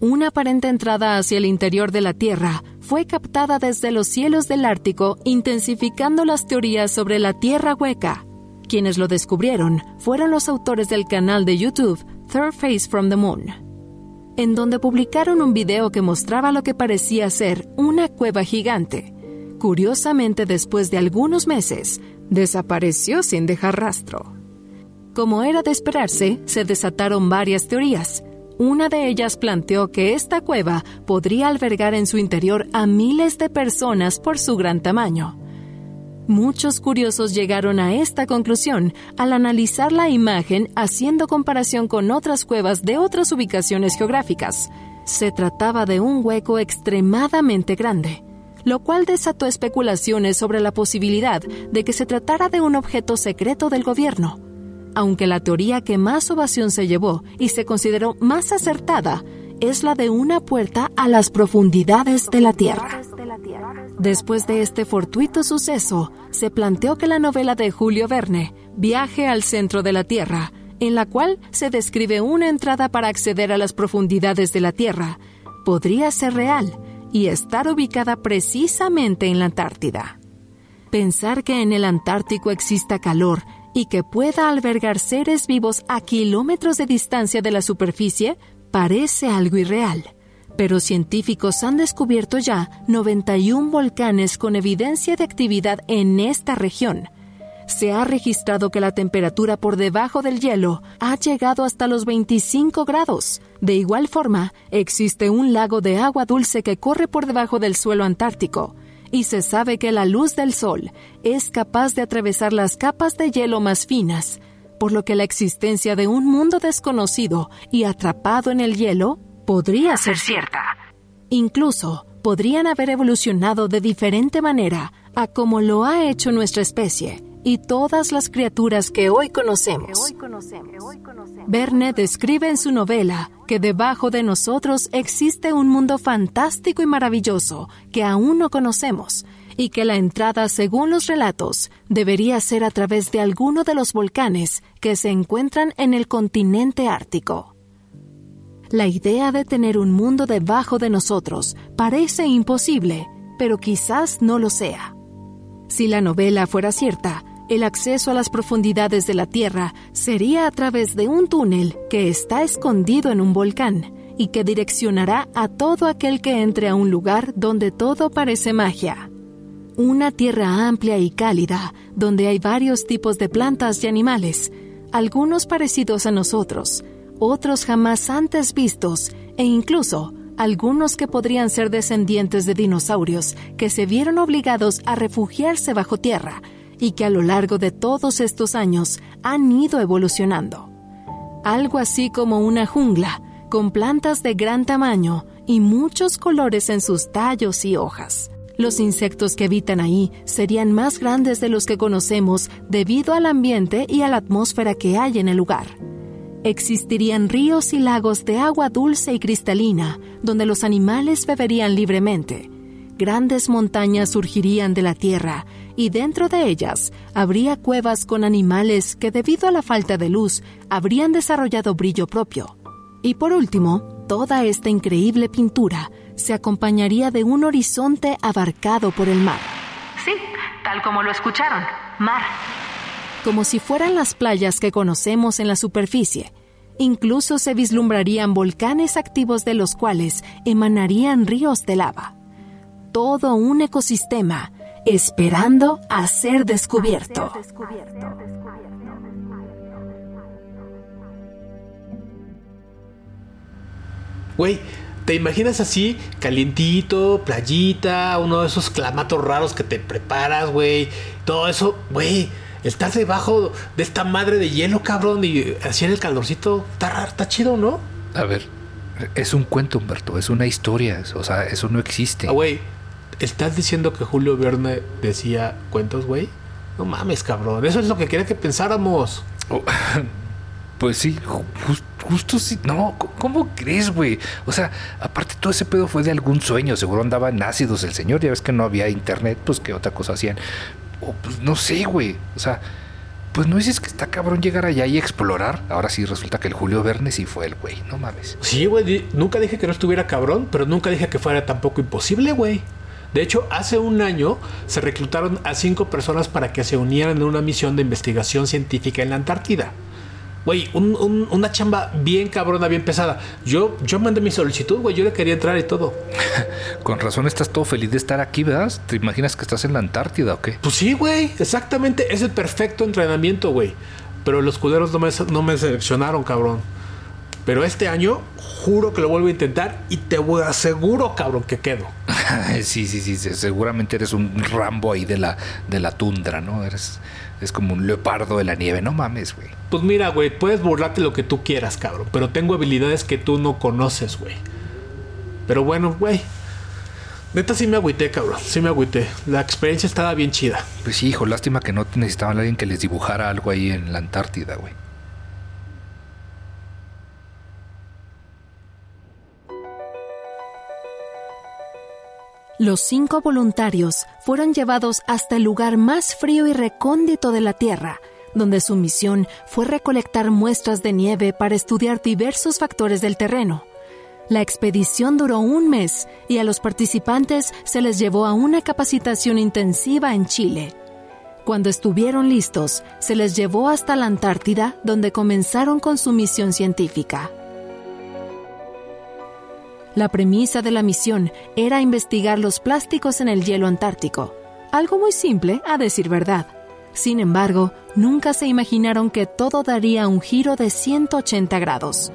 Una aparente entrada hacia el interior de la Tierra fue captada desde los cielos del Ártico, intensificando las teorías sobre la Tierra hueca. Quienes lo descubrieron fueron los autores del canal de YouTube Third Face from the Moon, en donde publicaron un video que mostraba lo que parecía ser una cueva gigante. Curiosamente, después de algunos meses, desapareció sin dejar rastro. Como era de esperarse, se desataron varias teorías. Una de ellas planteó que esta cueva podría albergar en su interior a miles de personas por su gran tamaño. Muchos curiosos llegaron a esta conclusión al analizar la imagen haciendo comparación con otras cuevas de otras ubicaciones geográficas. Se trataba de un hueco extremadamente grande, lo cual desató especulaciones sobre la posibilidad de que se tratara de un objeto secreto del gobierno. Aunque la teoría que más ovación se llevó y se consideró más acertada es la de una puerta a las profundidades de la Tierra. Después de este fortuito suceso, se planteó que la novela de Julio Verne, Viaje al centro de la Tierra, en la cual se describe una entrada para acceder a las profundidades de la Tierra, podría ser real y estar ubicada precisamente en la Antártida. Pensar que en el Antártico exista calor y que pueda albergar seres vivos a kilómetros de distancia de la superficie parece algo irreal pero científicos han descubierto ya 91 volcanes con evidencia de actividad en esta región. Se ha registrado que la temperatura por debajo del hielo ha llegado hasta los 25 grados. De igual forma, existe un lago de agua dulce que corre por debajo del suelo antártico, y se sabe que la luz del sol es capaz de atravesar las capas de hielo más finas, por lo que la existencia de un mundo desconocido y atrapado en el hielo podría ser cierta. Incluso podrían haber evolucionado de diferente manera a como lo ha hecho nuestra especie, y todas las criaturas que hoy conocemos. Verne describe en su novela que debajo de nosotros existe un mundo fantástico y maravilloso que aún no conocemos y que la entrada, según los relatos, debería ser a través de alguno de los volcanes que se encuentran en el continente ártico. La idea de tener un mundo debajo de nosotros parece imposible, pero quizás no lo sea. Si la novela fuera cierta, el acceso a las profundidades de la Tierra sería a través de un túnel que está escondido en un volcán y que direccionará a todo aquel que entre a un lugar donde todo parece magia. Una tierra amplia y cálida, donde hay varios tipos de plantas y animales, algunos parecidos a nosotros, otros jamás antes vistos e incluso algunos que podrían ser descendientes de dinosaurios que se vieron obligados a refugiarse bajo tierra y que a lo largo de todos estos años han ido evolucionando. Algo así como una jungla, con plantas de gran tamaño y muchos colores en sus tallos y hojas. Los insectos que habitan ahí serían más grandes de los que conocemos debido al ambiente y a la atmósfera que hay en el lugar. Existirían ríos y lagos de agua dulce y cristalina, donde los animales beberían libremente. Grandes montañas surgirían de la tierra y dentro de ellas habría cuevas con animales que debido a la falta de luz habrían desarrollado brillo propio. Y por último, toda esta increíble pintura se acompañaría de un horizonte abarcado por el mar. Sí, tal como lo escucharon, mar. Como si fueran las playas que conocemos en la superficie. Incluso se vislumbrarían volcanes activos de los cuales emanarían ríos de lava. Todo un ecosistema esperando a ser descubierto. Güey, ¿te imaginas así, calientito, playita, uno de esos clamatos raros que te preparas, güey? Todo eso, güey. Estás debajo de esta madre de hielo, cabrón, y así en el calorcito. Está, está chido, ¿no? A ver, es un cuento, Humberto, es una historia. O sea, eso no existe. Ah, güey, ¿estás diciendo que Julio Verne decía cuentos, güey? No mames, cabrón. Eso es lo que quería que pensáramos. Oh, pues sí, ju- justo sí. No, ¿cómo crees, güey? O sea, aparte todo ese pedo fue de algún sueño. Seguro andaba en ácidos el señor. Ya ves que no había internet, pues qué otra cosa hacían. Pues no sé, güey. O sea, pues no dices que está cabrón llegar allá y explorar. Ahora sí resulta que el Julio Verne sí fue el güey. No mames. Sí, güey. Nunca dije que no estuviera cabrón, pero nunca dije que fuera tampoco imposible, güey. De hecho, hace un año se reclutaron a cinco personas para que se unieran en una misión de investigación científica en la Antártida. Güey, un- un- una chamba bien cabrona, bien pesada. Yo, yo mandé mi solicitud, güey. Yo le quería entrar y todo. Con razón estás todo feliz de estar aquí, ¿verdad? ¿Te imaginas que estás en la Antártida o qué? Pues sí, güey. Exactamente. Es el perfecto entrenamiento, güey. Pero los culeros no me, no me seleccionaron, cabrón. Pero este año, juro que lo vuelvo a intentar y te voy aseguro, cabrón, que quedo. sí, sí, sí, sí, seguramente eres un Rambo ahí de la, de la tundra, ¿no? Eres es como un leopardo de la nieve, no mames, güey. Pues mira, güey, puedes burlarte lo que tú quieras, cabrón. Pero tengo habilidades que tú no conoces, güey. Pero bueno, güey. Neta sí me agüité, cabrón. Sí me agüité. La experiencia estaba bien chida. Pues sí, hijo, lástima que no necesitaban a alguien que les dibujara algo ahí en la Antártida, güey. Los cinco voluntarios fueron llevados hasta el lugar más frío y recóndito de la Tierra, donde su misión fue recolectar muestras de nieve para estudiar diversos factores del terreno. La expedición duró un mes y a los participantes se les llevó a una capacitación intensiva en Chile. Cuando estuvieron listos, se les llevó hasta la Antártida, donde comenzaron con su misión científica. La premisa de la misión era investigar los plásticos en el hielo antártico, algo muy simple, a decir verdad. Sin embargo, nunca se imaginaron que todo daría un giro de 180 grados.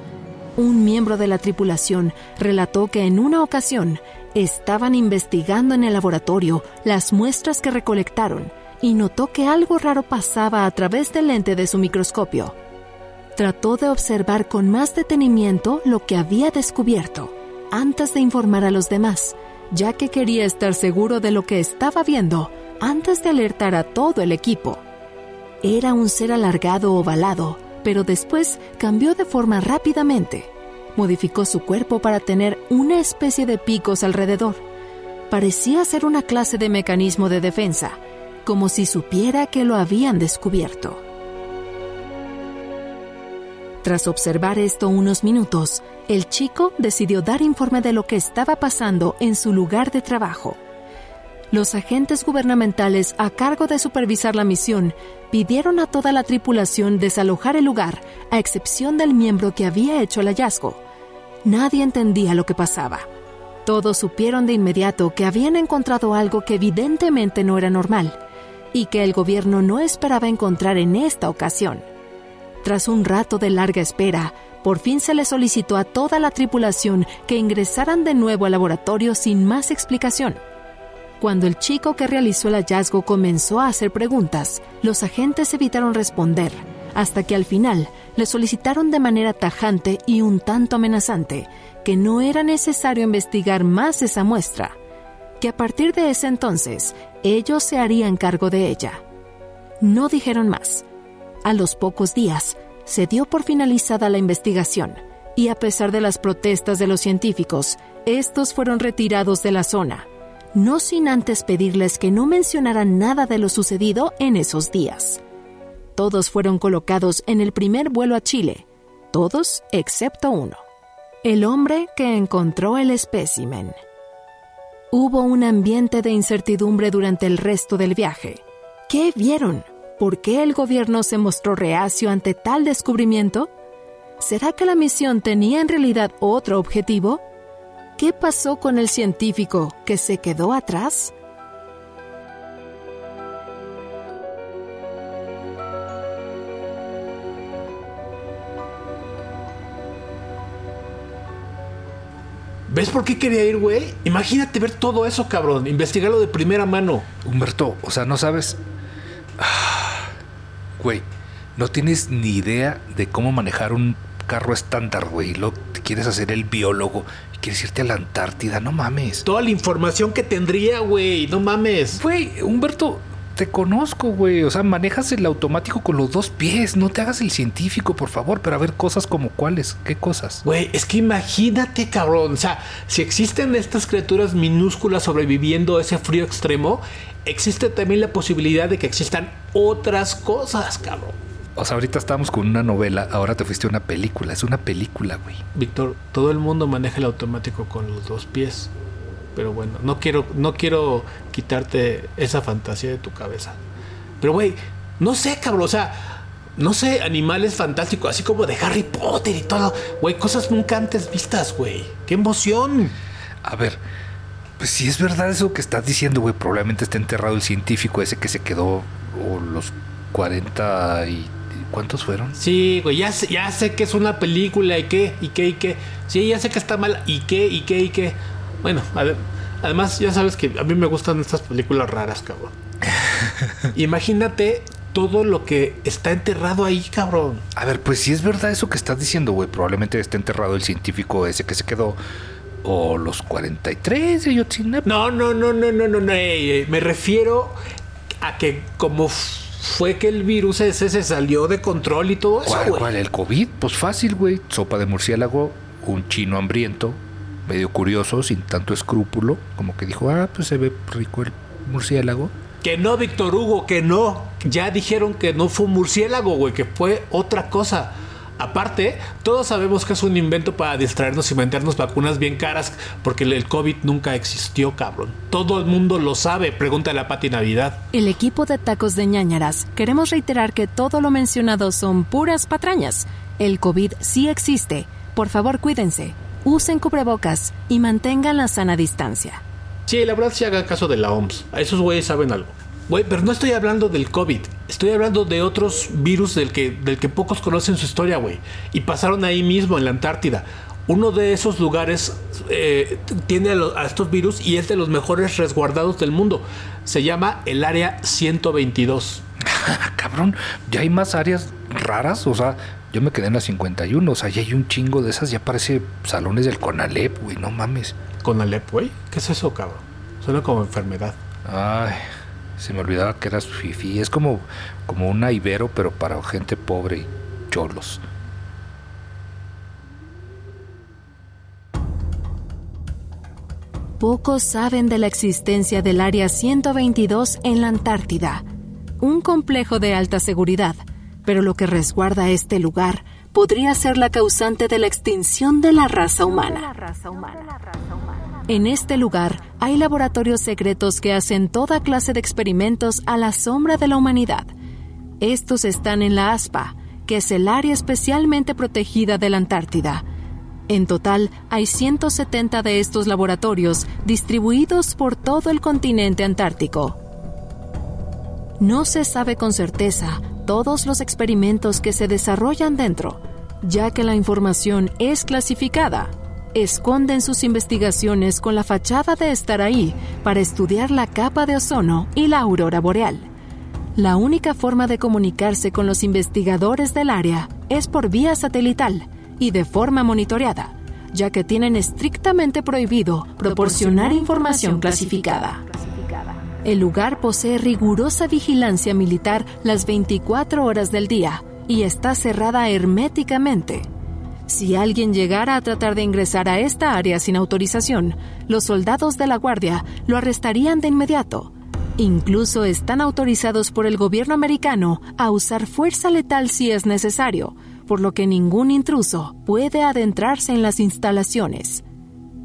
Un miembro de la tripulación relató que en una ocasión estaban investigando en el laboratorio las muestras que recolectaron y notó que algo raro pasaba a través del lente de su microscopio. Trató de observar con más detenimiento lo que había descubierto antes de informar a los demás, ya que quería estar seguro de lo que estaba viendo antes de alertar a todo el equipo. Era un ser alargado ovalado, pero después cambió de forma rápidamente. Modificó su cuerpo para tener una especie de picos alrededor. Parecía ser una clase de mecanismo de defensa, como si supiera que lo habían descubierto. Tras observar esto unos minutos, el chico decidió dar informe de lo que estaba pasando en su lugar de trabajo. Los agentes gubernamentales a cargo de supervisar la misión pidieron a toda la tripulación desalojar el lugar, a excepción del miembro que había hecho el hallazgo. Nadie entendía lo que pasaba. Todos supieron de inmediato que habían encontrado algo que evidentemente no era normal y que el gobierno no esperaba encontrar en esta ocasión. Tras un rato de larga espera, por fin se le solicitó a toda la tripulación que ingresaran de nuevo al laboratorio sin más explicación. Cuando el chico que realizó el hallazgo comenzó a hacer preguntas, los agentes evitaron responder, hasta que al final le solicitaron de manera tajante y un tanto amenazante que no era necesario investigar más esa muestra, que a partir de ese entonces ellos se harían cargo de ella. No dijeron más. A los pocos días, se dio por finalizada la investigación, y a pesar de las protestas de los científicos, estos fueron retirados de la zona, no sin antes pedirles que no mencionaran nada de lo sucedido en esos días. Todos fueron colocados en el primer vuelo a Chile, todos excepto uno, el hombre que encontró el espécimen. Hubo un ambiente de incertidumbre durante el resto del viaje. ¿Qué vieron? ¿Por qué el gobierno se mostró reacio ante tal descubrimiento? ¿Será que la misión tenía en realidad otro objetivo? ¿Qué pasó con el científico que se quedó atrás? ¿Ves por qué quería ir, güey? Imagínate ver todo eso, cabrón. Investigarlo de primera mano. Humberto, o sea, no sabes. Güey, no tienes ni idea de cómo manejar un carro estándar, güey. Lo quieres hacer el biólogo y quieres irte a la Antártida, no mames. Toda la información que tendría, güey. No mames. Güey, Humberto, te conozco, güey. O sea, manejas el automático con los dos pies. No te hagas el científico, por favor. Pero a ver, cosas como cuáles. ¿Qué cosas? Güey, es que imagínate, cabrón. O sea, si existen estas criaturas minúsculas sobreviviendo a ese frío extremo, existe también la posibilidad de que existan otras cosas, cabrón. O sea, ahorita estábamos con una novela, ahora te fuiste a una película. Es una película, güey. Víctor, todo el mundo maneja el automático con los dos pies. Pero bueno, no quiero, no quiero quitarte esa fantasía de tu cabeza. Pero güey, no sé, cabrón, o sea, no sé, animales fantásticos, así como de Harry Potter y todo. Güey, cosas nunca antes vistas, güey. ¡Qué emoción! A ver, pues si es verdad eso que estás diciendo, güey, probablemente esté enterrado el científico ese que se quedó, o los 40 y... ¿Cuántos fueron? Sí, güey, ya sé, ya sé que es una película y qué, y qué, y qué. Sí, ya sé que está mal, y qué, y qué, y qué. Bueno, ade- además ya sabes que a mí me gustan estas películas raras, cabrón. Imagínate todo lo que está enterrado ahí, cabrón. A ver, pues si es verdad eso que estás diciendo, güey, probablemente esté enterrado el científico ese que se quedó, o los 43 de Ayotzinapa. No, no, no, no, no, no, no. ey, ey, me refiero a que como fue que el virus ese se salió de control y todo eso, ¿Cuál, cuál? ¿El COVID? Pues fácil, güey. Sopa de murciélago, un chino hambriento, medio curioso, sin tanto escrúpulo, como que dijo, ah, pues se ve rico el murciélago. Que no, Víctor Hugo, que no. Ya dijeron que no fue un murciélago, güey, que fue otra cosa. Aparte, todos sabemos que es un invento para distraernos y vendernos vacunas bien caras, porque el- el COVID nunca existió, cabrón. Todo el mundo lo sabe, pregúntale a Pati Navidad. El equipo de tacos de ñañaras queremos reiterar que todo lo mencionado son puras patrañas. El COVID sí existe. Por favor, cuídense, usen cubrebocas y mantengan la sana distancia. Sí, la verdad sí hagan caso de la OMS. A esos güeyes saben algo. Güey, pero no estoy hablando del COVID. Estoy hablando de otros virus del que, del que pocos conocen su historia, güey. Y pasaron ahí mismo, en la Antártida. Uno de esos lugares eh, tiene a, a estos virus y es de los mejores resguardados del mundo. Se llama el Área 122. Ah, cabrón, ya hay más áreas raras, o sea, yo me quedé en la 51, o sea, ya hay un chingo de esas, ya parece salones del Conalep, güey, no mames. ¿Con Alep, güey? ¿Qué es eso, cabrón? Suena como enfermedad. Ay, Se me olvidaba que eras fifi. Es como, como una ibero, pero para gente pobre y cholos. Pocos saben de la existencia del Área 122 en la Antártida, un complejo de alta seguridad, pero lo que resguarda este lugar podría ser la causante de la extinción de la raza humana. En este lugar hay laboratorios secretos que hacen toda clase de experimentos a la sombra de la humanidad. Estos están en la ASPA, que es el área especialmente protegida de la Antártida. En total, hay 170 de estos laboratorios distribuidos por todo el continente antártico. No se sabe con certeza todos los experimentos que se desarrollan dentro, ya que la información es clasificada. Esconden sus investigaciones con la fachada de estar ahí para estudiar la capa de ozono y la aurora boreal. La única forma de comunicarse con los investigadores del área es por vía satelital y de forma monitoreada, ya que tienen estrictamente prohibido proporcionar información clasificada. El lugar posee rigurosa vigilancia militar las 24 horas del día y está cerrada herméticamente. Si alguien llegara a tratar de ingresar a esta área sin autorización, los soldados de la Guardia lo arrestarían de inmediato. Incluso están autorizados por el gobierno americano a usar fuerza letal si es necesario, por lo que ningún intruso puede adentrarse en las instalaciones.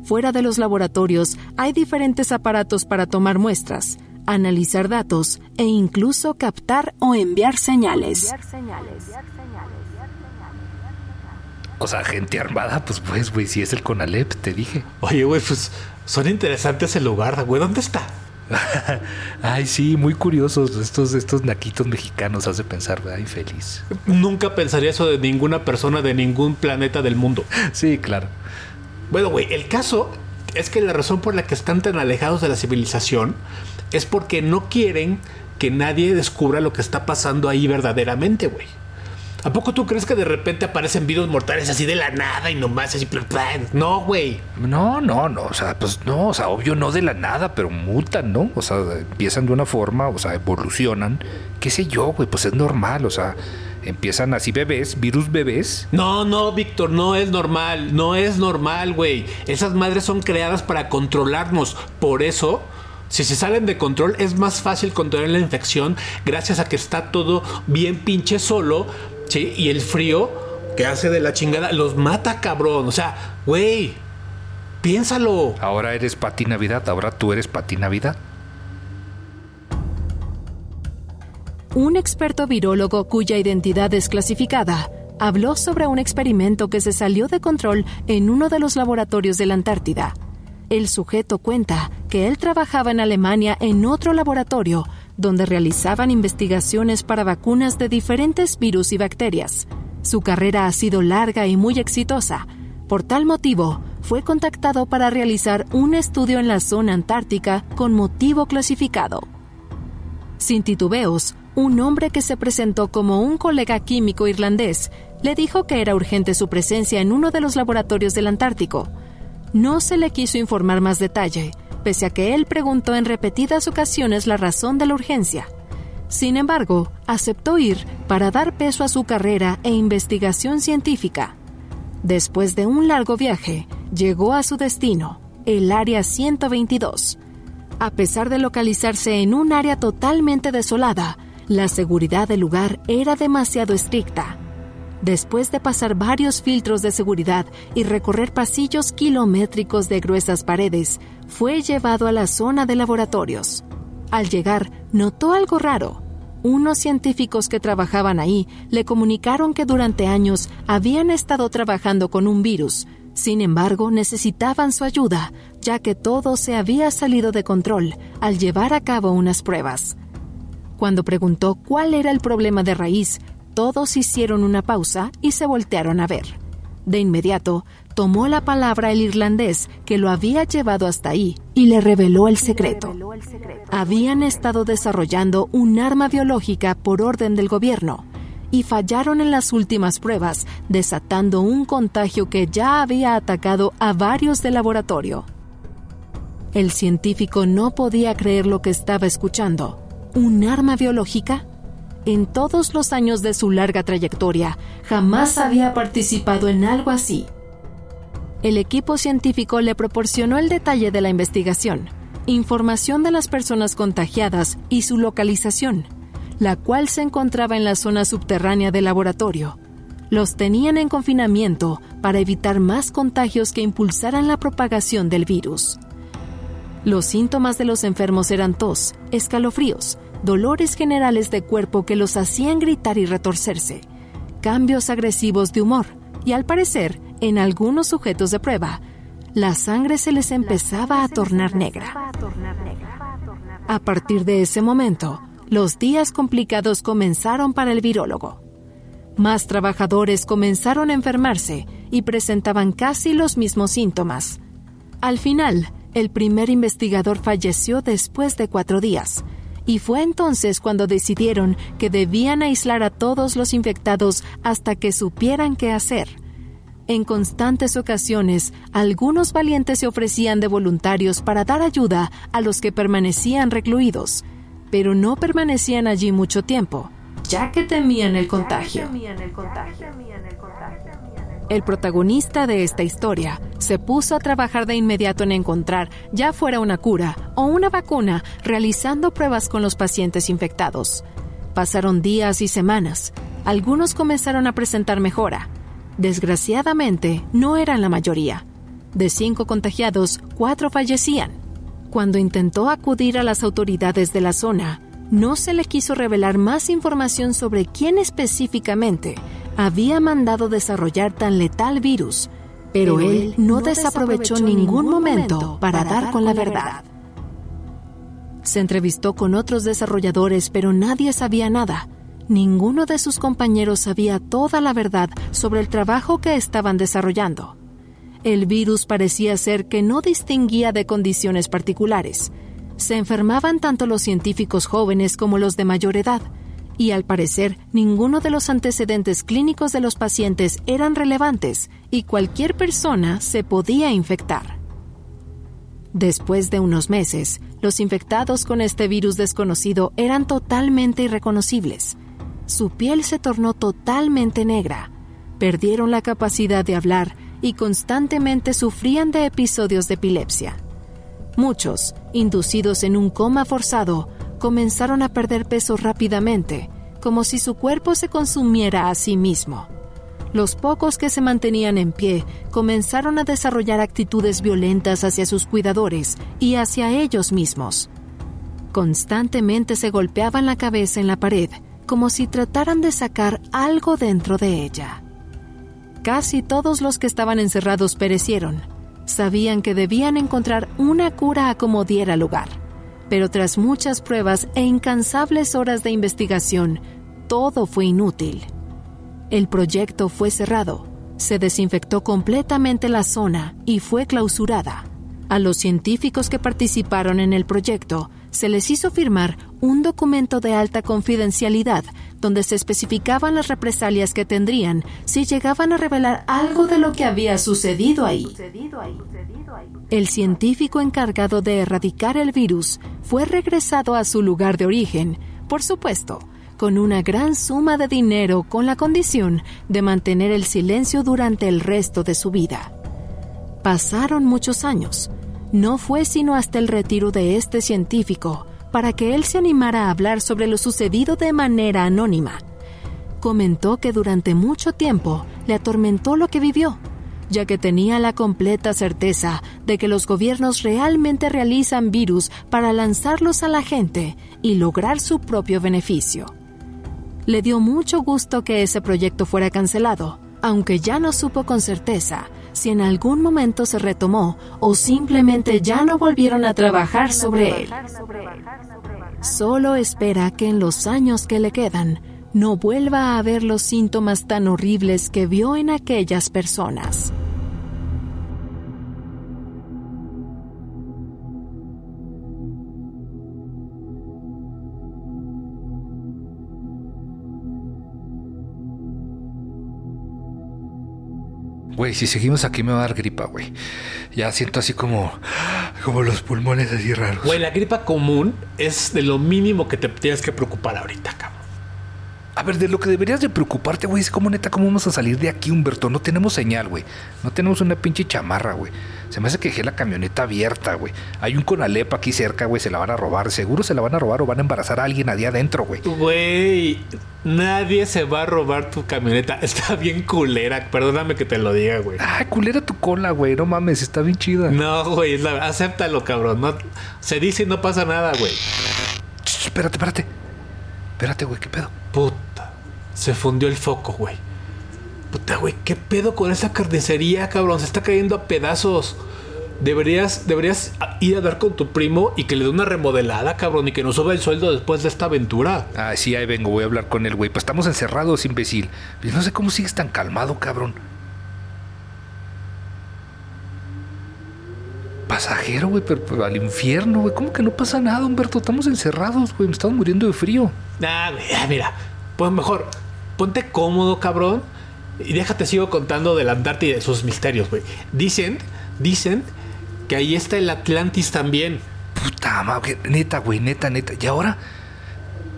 Fuera de los laboratorios hay diferentes aparatos para tomar muestras, analizar datos e incluso captar o enviar señales. O sea, gente armada, pues pues, güey, si es el Conalep, te dije. Oye, güey, pues son interesantes el lugar, güey. ¿Dónde está? Ay, sí, muy curiosos. Estos, estos naquitos mexicanos hace pensar, ay, feliz. Nunca pensaría eso de ninguna persona de ningún planeta del mundo. Sí, claro. Bueno, güey, el caso es que la razón por la que están tan alejados de la civilización es porque no quieren que nadie descubra lo que está pasando ahí verdaderamente, güey. ¿A poco tú crees que de repente aparecen virus mortales así de la nada y nomás así? No, güey. No, no, no. O sea, pues no, o sea, obvio no de la nada, pero mutan, ¿no? O sea, empiezan de una forma, o sea, evolucionan. ¿Qué sé yo, güey? Pues es normal, o sea, empiezan así bebés, virus bebés. No, no, Víctor, no es normal. No es normal, güey. Esas madres son creadas para controlarnos. Por eso si se salen de control es más fácil controlar la infección gracias a que está todo bien pinche solo, ¿sí? Y el frío que hace de la chingada los mata, cabrón. O sea, güey, piénsalo. Ahora eres Pati Navidad, ahora tú eres Pati Navidad. Un experto virólogo cuya identidad es clasificada habló sobre un experimento que se salió de control en uno de los laboratorios de la Antártida. El sujeto cuenta que él trabajaba en Alemania en otro laboratorio donde realizaban investigaciones para vacunas de diferentes virus y bacterias. Su carrera ha sido larga y muy exitosa. Por tal motivo, fue contactado para realizar un estudio en la zona antártica con motivo clasificado. Sin titubeos, un hombre que se presentó como un colega químico irlandés le dijo que era urgente su presencia en uno de los laboratorios del Antártico no se le quiso informar más detalle, pese a que él preguntó en repetidas ocasiones la razón de la urgencia. Sin embargo, aceptó ir para dar peso a su carrera e investigación científica. Después de un largo viaje, llegó a su destino, el Área 122. A pesar de localizarse en un área totalmente desolada, la seguridad del lugar era demasiado estricta después de pasar varios filtros de seguridad y recorrer pasillos kilométricos de gruesas paredes, fue llevado a la zona de laboratorios. Al llegar, notó algo raro. Unos científicos que trabajaban ahí le comunicaron que durante años habían estado trabajando con un virus. Sin embargo, necesitaban su ayuda, ya que todo se había salido de control al llevar a cabo unas pruebas. Cuando preguntó cuál era el problema de raíz, todos hicieron una pausa y se voltearon a ver. De inmediato, tomó la palabra el irlandés que lo había llevado hasta ahí y le reveló el secreto. Habían estado desarrollando un arma biológica por orden del gobierno y fallaron en las últimas pruebas, desatando un contagio que ya había atacado a varios del laboratorio. El científico no podía creer lo que estaba escuchando ¿Un arma biológica? En todos los años de su larga trayectoria, jamás había participado en algo así. El equipo científico le proporcionó el detalle de la investigación, información de las personas contagiadas y su localización, la cual se encontraba en la zona subterránea del laboratorio. Los tenían en confinamiento para evitar más contagios que impulsaran la propagación del virus. Los síntomas de los enfermos eran tos, escalofríos, dolores generales de cuerpo que los hacían gritar y retorcerse, cambios agresivos de humor y al parecer, en algunos sujetos de prueba, la sangre se les empezaba a tornar negra. A partir de ese momento, los días complicados comenzaron para el virólogo. Más trabajadores comenzaron a enfermarse y presentaban casi los mismos síntomas. Al final, el primer investigador falleció después de cuatro días, y fue entonces cuando decidieron que debían aislar a todos los infectados hasta que supieran qué hacer. En constantes ocasiones, algunos valientes se ofrecían de voluntarios para dar ayuda a los que permanecían recluidos, pero no permanecían allí mucho tiempo, ya que temían el contagio. El protagonista de esta historia se puso a trabajar de inmediato en encontrar, ya fuera una cura o una vacuna, realizando pruebas con los pacientes infectados. Pasaron días y semanas. Algunos comenzaron a presentar mejora. Desgraciadamente, no eran la mayoría. De cinco contagiados, cuatro fallecían. Cuando intentó acudir a las autoridades de la zona, no se le quiso revelar más información sobre quién específicamente había mandado desarrollar tan letal virus, pero, él no, desaprovechó ningún momento para dar con la verdad. Se entrevistó con otros desarrolladores, pero nadie sabía nada. Ninguno de sus compañeros sabía toda la verdad sobre el trabajo que estaban desarrollando. El virus parecía ser que no distinguía de condiciones particulares. Se enfermaban tanto los científicos jóvenes como los de mayor edad, y al parecer ninguno de los antecedentes clínicos de los pacientes eran relevantes y cualquier persona se podía infectar. Después de unos meses, los infectados con este virus desconocido eran totalmente irreconocibles. Su piel se tornó totalmente negra, perdieron la capacidad de hablar y constantemente sufrían de episodios de epilepsia. Muchos, inducidos en un coma forzado, comenzaron a perder peso rápidamente, como si su cuerpo se consumiera a sí mismo. Los pocos que se mantenían en pie comenzaron a desarrollar actitudes violentas hacia sus cuidadores y hacia ellos mismos. Constantemente se golpeaban la cabeza en la pared, como si trataran de sacar algo dentro de ella. Casi todos los que estaban encerrados perecieron. Sabían que debían encontrar una cura a como diera lugar pero tras muchas pruebas e incansables horas de investigación, todo fue inútil. El proyecto fue cerrado, se desinfectó completamente la zona y fue clausurada. A los científicos que participaron en el proyecto se les hizo firmar un documento de alta confidencialidad donde se especificaban las represalias que tendrían si llegaban a revelar algo de lo que había sucedido ahí. El científico encargado de erradicar el virus fue regresado a su lugar de origen, por supuesto, con una gran suma de dinero con la condición de mantener el silencio durante el resto de su vida. Pasaron muchos años. No fue sino hasta el retiro de este científico para que él se animara a hablar sobre lo sucedido de manera anónima. Comentó que durante mucho tiempo le atormentó lo que vivió, ya que tenía la completa certeza de que los gobiernos realmente realizan virus para lanzarlos a la gente y lograr su propio beneficio. Le dio mucho gusto que ese proyecto fuera cancelado, aunque ya no supo con certeza si en algún momento se retomó o simplemente ya no volvieron a trabajar sobre él. Solo espera que en los años que le quedan no vuelva a ver los síntomas tan horribles que vio en aquellas personas. Güey, si seguimos aquí me va a dar gripa, güey. Ya siento así como, como los pulmones así raros. Güey, la gripa común es de lo mínimo que te tienes que preocupar ahorita, cabrón. A ver, de lo que deberías de preocuparte, güey, es como neta, cómo vamos a salir de aquí, Humberto. No tenemos señal, güey. No tenemos una pinche chamarra, güey. Se me hace que dejé la camioneta abierta, güey. Hay un Conalep aquí cerca, güey. Se la van a robar. Seguro se la van a robar o van a embarazar a alguien allá adentro, güey. Güey, nadie se va a robar tu camioneta. Está bien culera. Perdóname que te lo diga, güey. Ah, culera tu cola, güey. No mames, está bien chida. No, güey, la- acéptalo, cabrón. No, se dice y no pasa nada, güey. Espérate, espérate. Espérate, güey, ¿qué pedo? Puta, se fundió el foco, güey. Puta, güey, ¿qué pedo con esa carnicería, cabrón? Se está cayendo a pedazos. Deberías, deberías ir a dar con tu primo y que le dé una remodelada, cabrón, y que nos suba el sueldo después de esta aventura. Ah, sí, ahí vengo, voy a hablar con él, güey. Pues estamos encerrados, imbécil. Pues no sé cómo sigues tan calmado, cabrón. Pasajero, güey, pero, pero al infierno, güey. ¿Cómo que no pasa nada, Humberto? Estamos encerrados, güey. Me estamos muriendo de frío. Ah, ah, mira, pues mejor, ponte cómodo, cabrón, y déjate sigo contando del Antártida y de sus misterios, güey. Dicen, dicen que ahí está el Atlantis también. Puta madre, neta, güey, neta, neta. ¿Y ahora?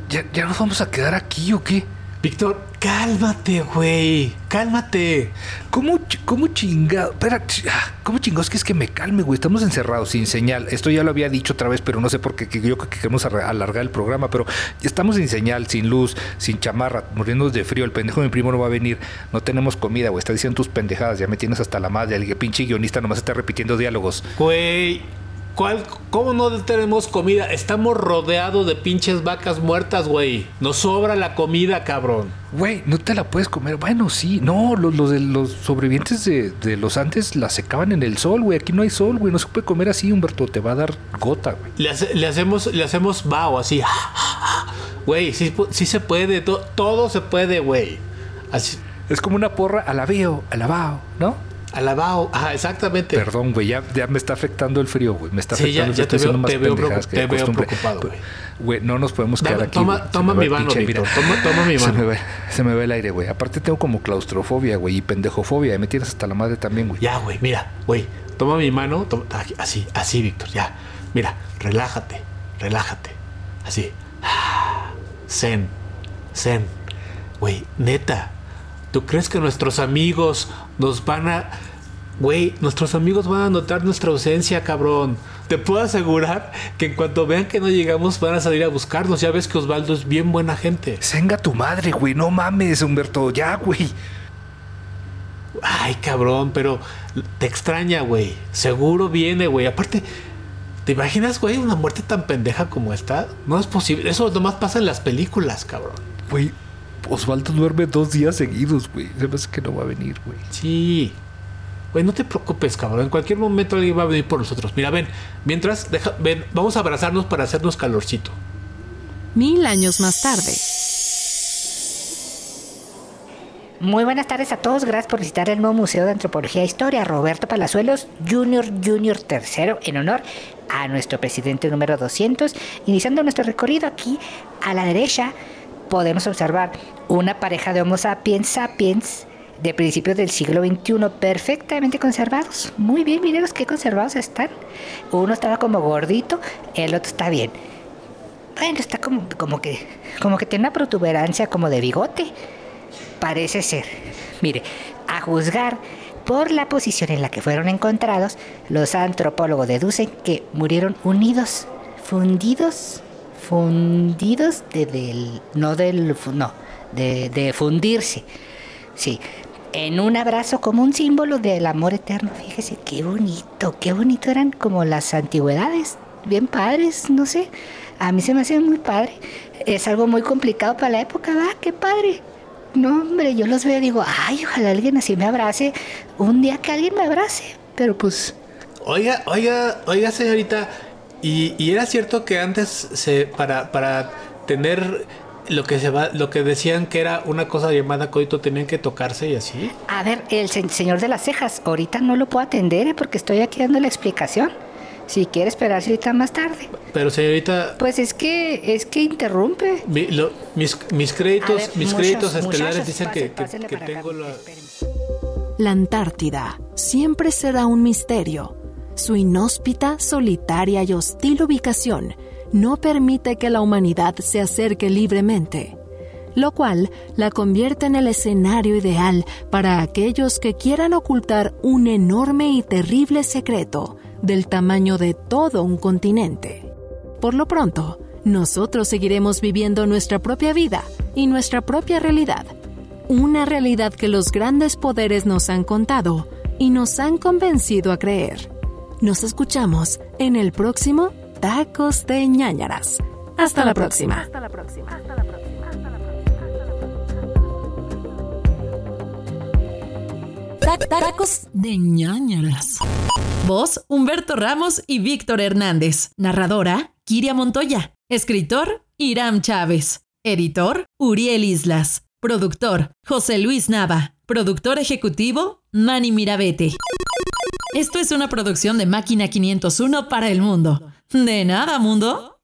¿Ya, ¿Ya nos vamos a quedar aquí o qué? Víctor, cálmate, güey, cálmate. ¿Cómo, cómo chingado? Espera, ah, ¿cómo chingados que es que me calme, güey? Estamos encerrados, sin señal. Esto ya lo había dicho otra vez, pero no sé por qué. yo creo que queremos alargar el programa, pero estamos sin señal, sin luz, sin chamarra, muriéndonos de frío. El pendejo de mi primo no va a venir. No tenemos comida, güey. Está diciendo tus pendejadas. Ya me tienes hasta la madre. El pinche guionista nomás está repitiendo diálogos. Güey, ¿cuál, ¿cómo no tenemos comida? Estamos rodeados de pinches vacas muertas, güey. Nos sobra la comida, cabrón. Güey, no te la puedes comer. Bueno, sí. No, los, los sobrevivientes de, de los antes la secaban en el sol, güey. Aquí no hay sol, güey. No se puede comer así, Humberto. Te va a dar gota, güey. Le, hace- le hacemos, le hacemos bao así. Güey, sí, sí se puede, to- todo se puede, güey. Así, Es como una porra alabeo, alabao, ¿no? Alabao, ajá, exactamente. Perdón, güey, ya, ya me está afectando el frío, güey. Me está Sí, ya- afectando. ya te veo- te veo pendejadas preocup- que te veo preocupado, güey. Güey, no nos podemos Dame- quedar aquí. toma- mi mano, Víctor, toma- toma mi Se me, mano. va, se me va el aire, güey. Aparte tengo como claustrofobia, güey, y pendejofobia. Y me tienes hasta la madre también, güey. Ya, güey, mira, güey, toma mi mano, toma- así, así, Víctor, ya. Mira, relájate, relájate. Así. Zen, zen. Güey, neta, ¿tú crees que nuestros amigos nos van a... Güey, nuestros amigos van a notar nuestra ausencia, cabrón. Te puedo asegurar que en cuanto vean que no llegamos van a salir a buscarnos. Ya ves que Osvaldo es bien buena gente. Senga tu madre, güey. No mames, Humberto. Ya, güey. Ay, cabrón, pero te extraña, güey. Seguro viene, güey. Aparte, ¿te imaginas, güey, una muerte tan pendeja como esta? No es posible. Eso nomás pasa en las películas, cabrón. Güey, Osvaldo duerme dos días seguidos, güey. Se me hace que no va a venir, güey. Sí. Güey, no te preocupes, cabrón. En cualquier momento alguien va a venir por nosotros. Mira, ven. Mientras, deja, ven, vamos a abrazarnos para hacernos calorcito. Mil años más tarde. Muy buenas tardes a todos, gracias por visitar el nuevo Museo de Antropología e Historia Roberto Palazuelos Junior Junior III en honor a nuestro presidente número 200. Iniciando nuestro recorrido aquí a la derecha podemos observar una pareja de Homo sapiens sapiens de principios del siglo XXI perfectamente conservados. Muy bien, miren los que conservados están. Uno estaba como gordito, el otro está bien. Bueno, está como, como que como que tiene una protuberancia como de bigote. Parece ser. Mire, a juzgar por la posición en la que fueron encontrados, los antropólogos deducen que murieron unidos, fundidos, fundidos de del, no del, no, de, de fundirse. Sí, en un abrazo como un símbolo del amor eterno. Fíjese qué bonito, qué bonito eran como las antigüedades, bien padres, no sé. A mí se me hace muy padre. Es algo muy complicado para la época, ¿va? Qué padre. No, hombre, yo los veo y digo, ay, ojalá alguien así me abrace. Un día que alguien me abrace. Pero pues, Oiga, oiga, oiga, señorita. Y, y era cierto que antes se para para tener lo que se va, lo que decían que era una cosa llamada coito tenían que tocarse y así. a ver, el se- señor de las cejas, ahorita no lo puedo atender ¿eh? porque estoy aquí dando la explicación. Si quiere esperarse ahorita más tarde. Pero señorita, Pues es que, es que interrumpe. mi- lo- mis, mis créditos, ver, mis muchachos, créditos estelares dicen pase- que, que- acá, tengo la. espérenme. La Antártida siempre será un misterio. Su inhóspita, solitaria y hostil ubicación no permite que la humanidad se acerque libremente, lo cual la convierte en el escenario ideal para aquellos que quieran ocultar un enorme y terrible secreto del tamaño de todo un continente. Por lo pronto, nosotros seguiremos viviendo nuestra propia vida y nuestra propia realidad, una realidad que los grandes poderes nos han contado y nos han convencido a creer. Nos escuchamos en el próximo Tacos de ñañaras. Hasta la próxima. Hasta la próxima. Hasta la próxima. Tacos de ñañaras. Voz Humberto Ramos y Víctor Hernández. Narradora Kiria Montoya. Escritor Iram Chávez. Editor Uriel Islas. Productor José Luis Nava. Productor ejecutivo Manny Mirabete. Esto es una producción de Máquina 501 para el mundo. De nada, mundo.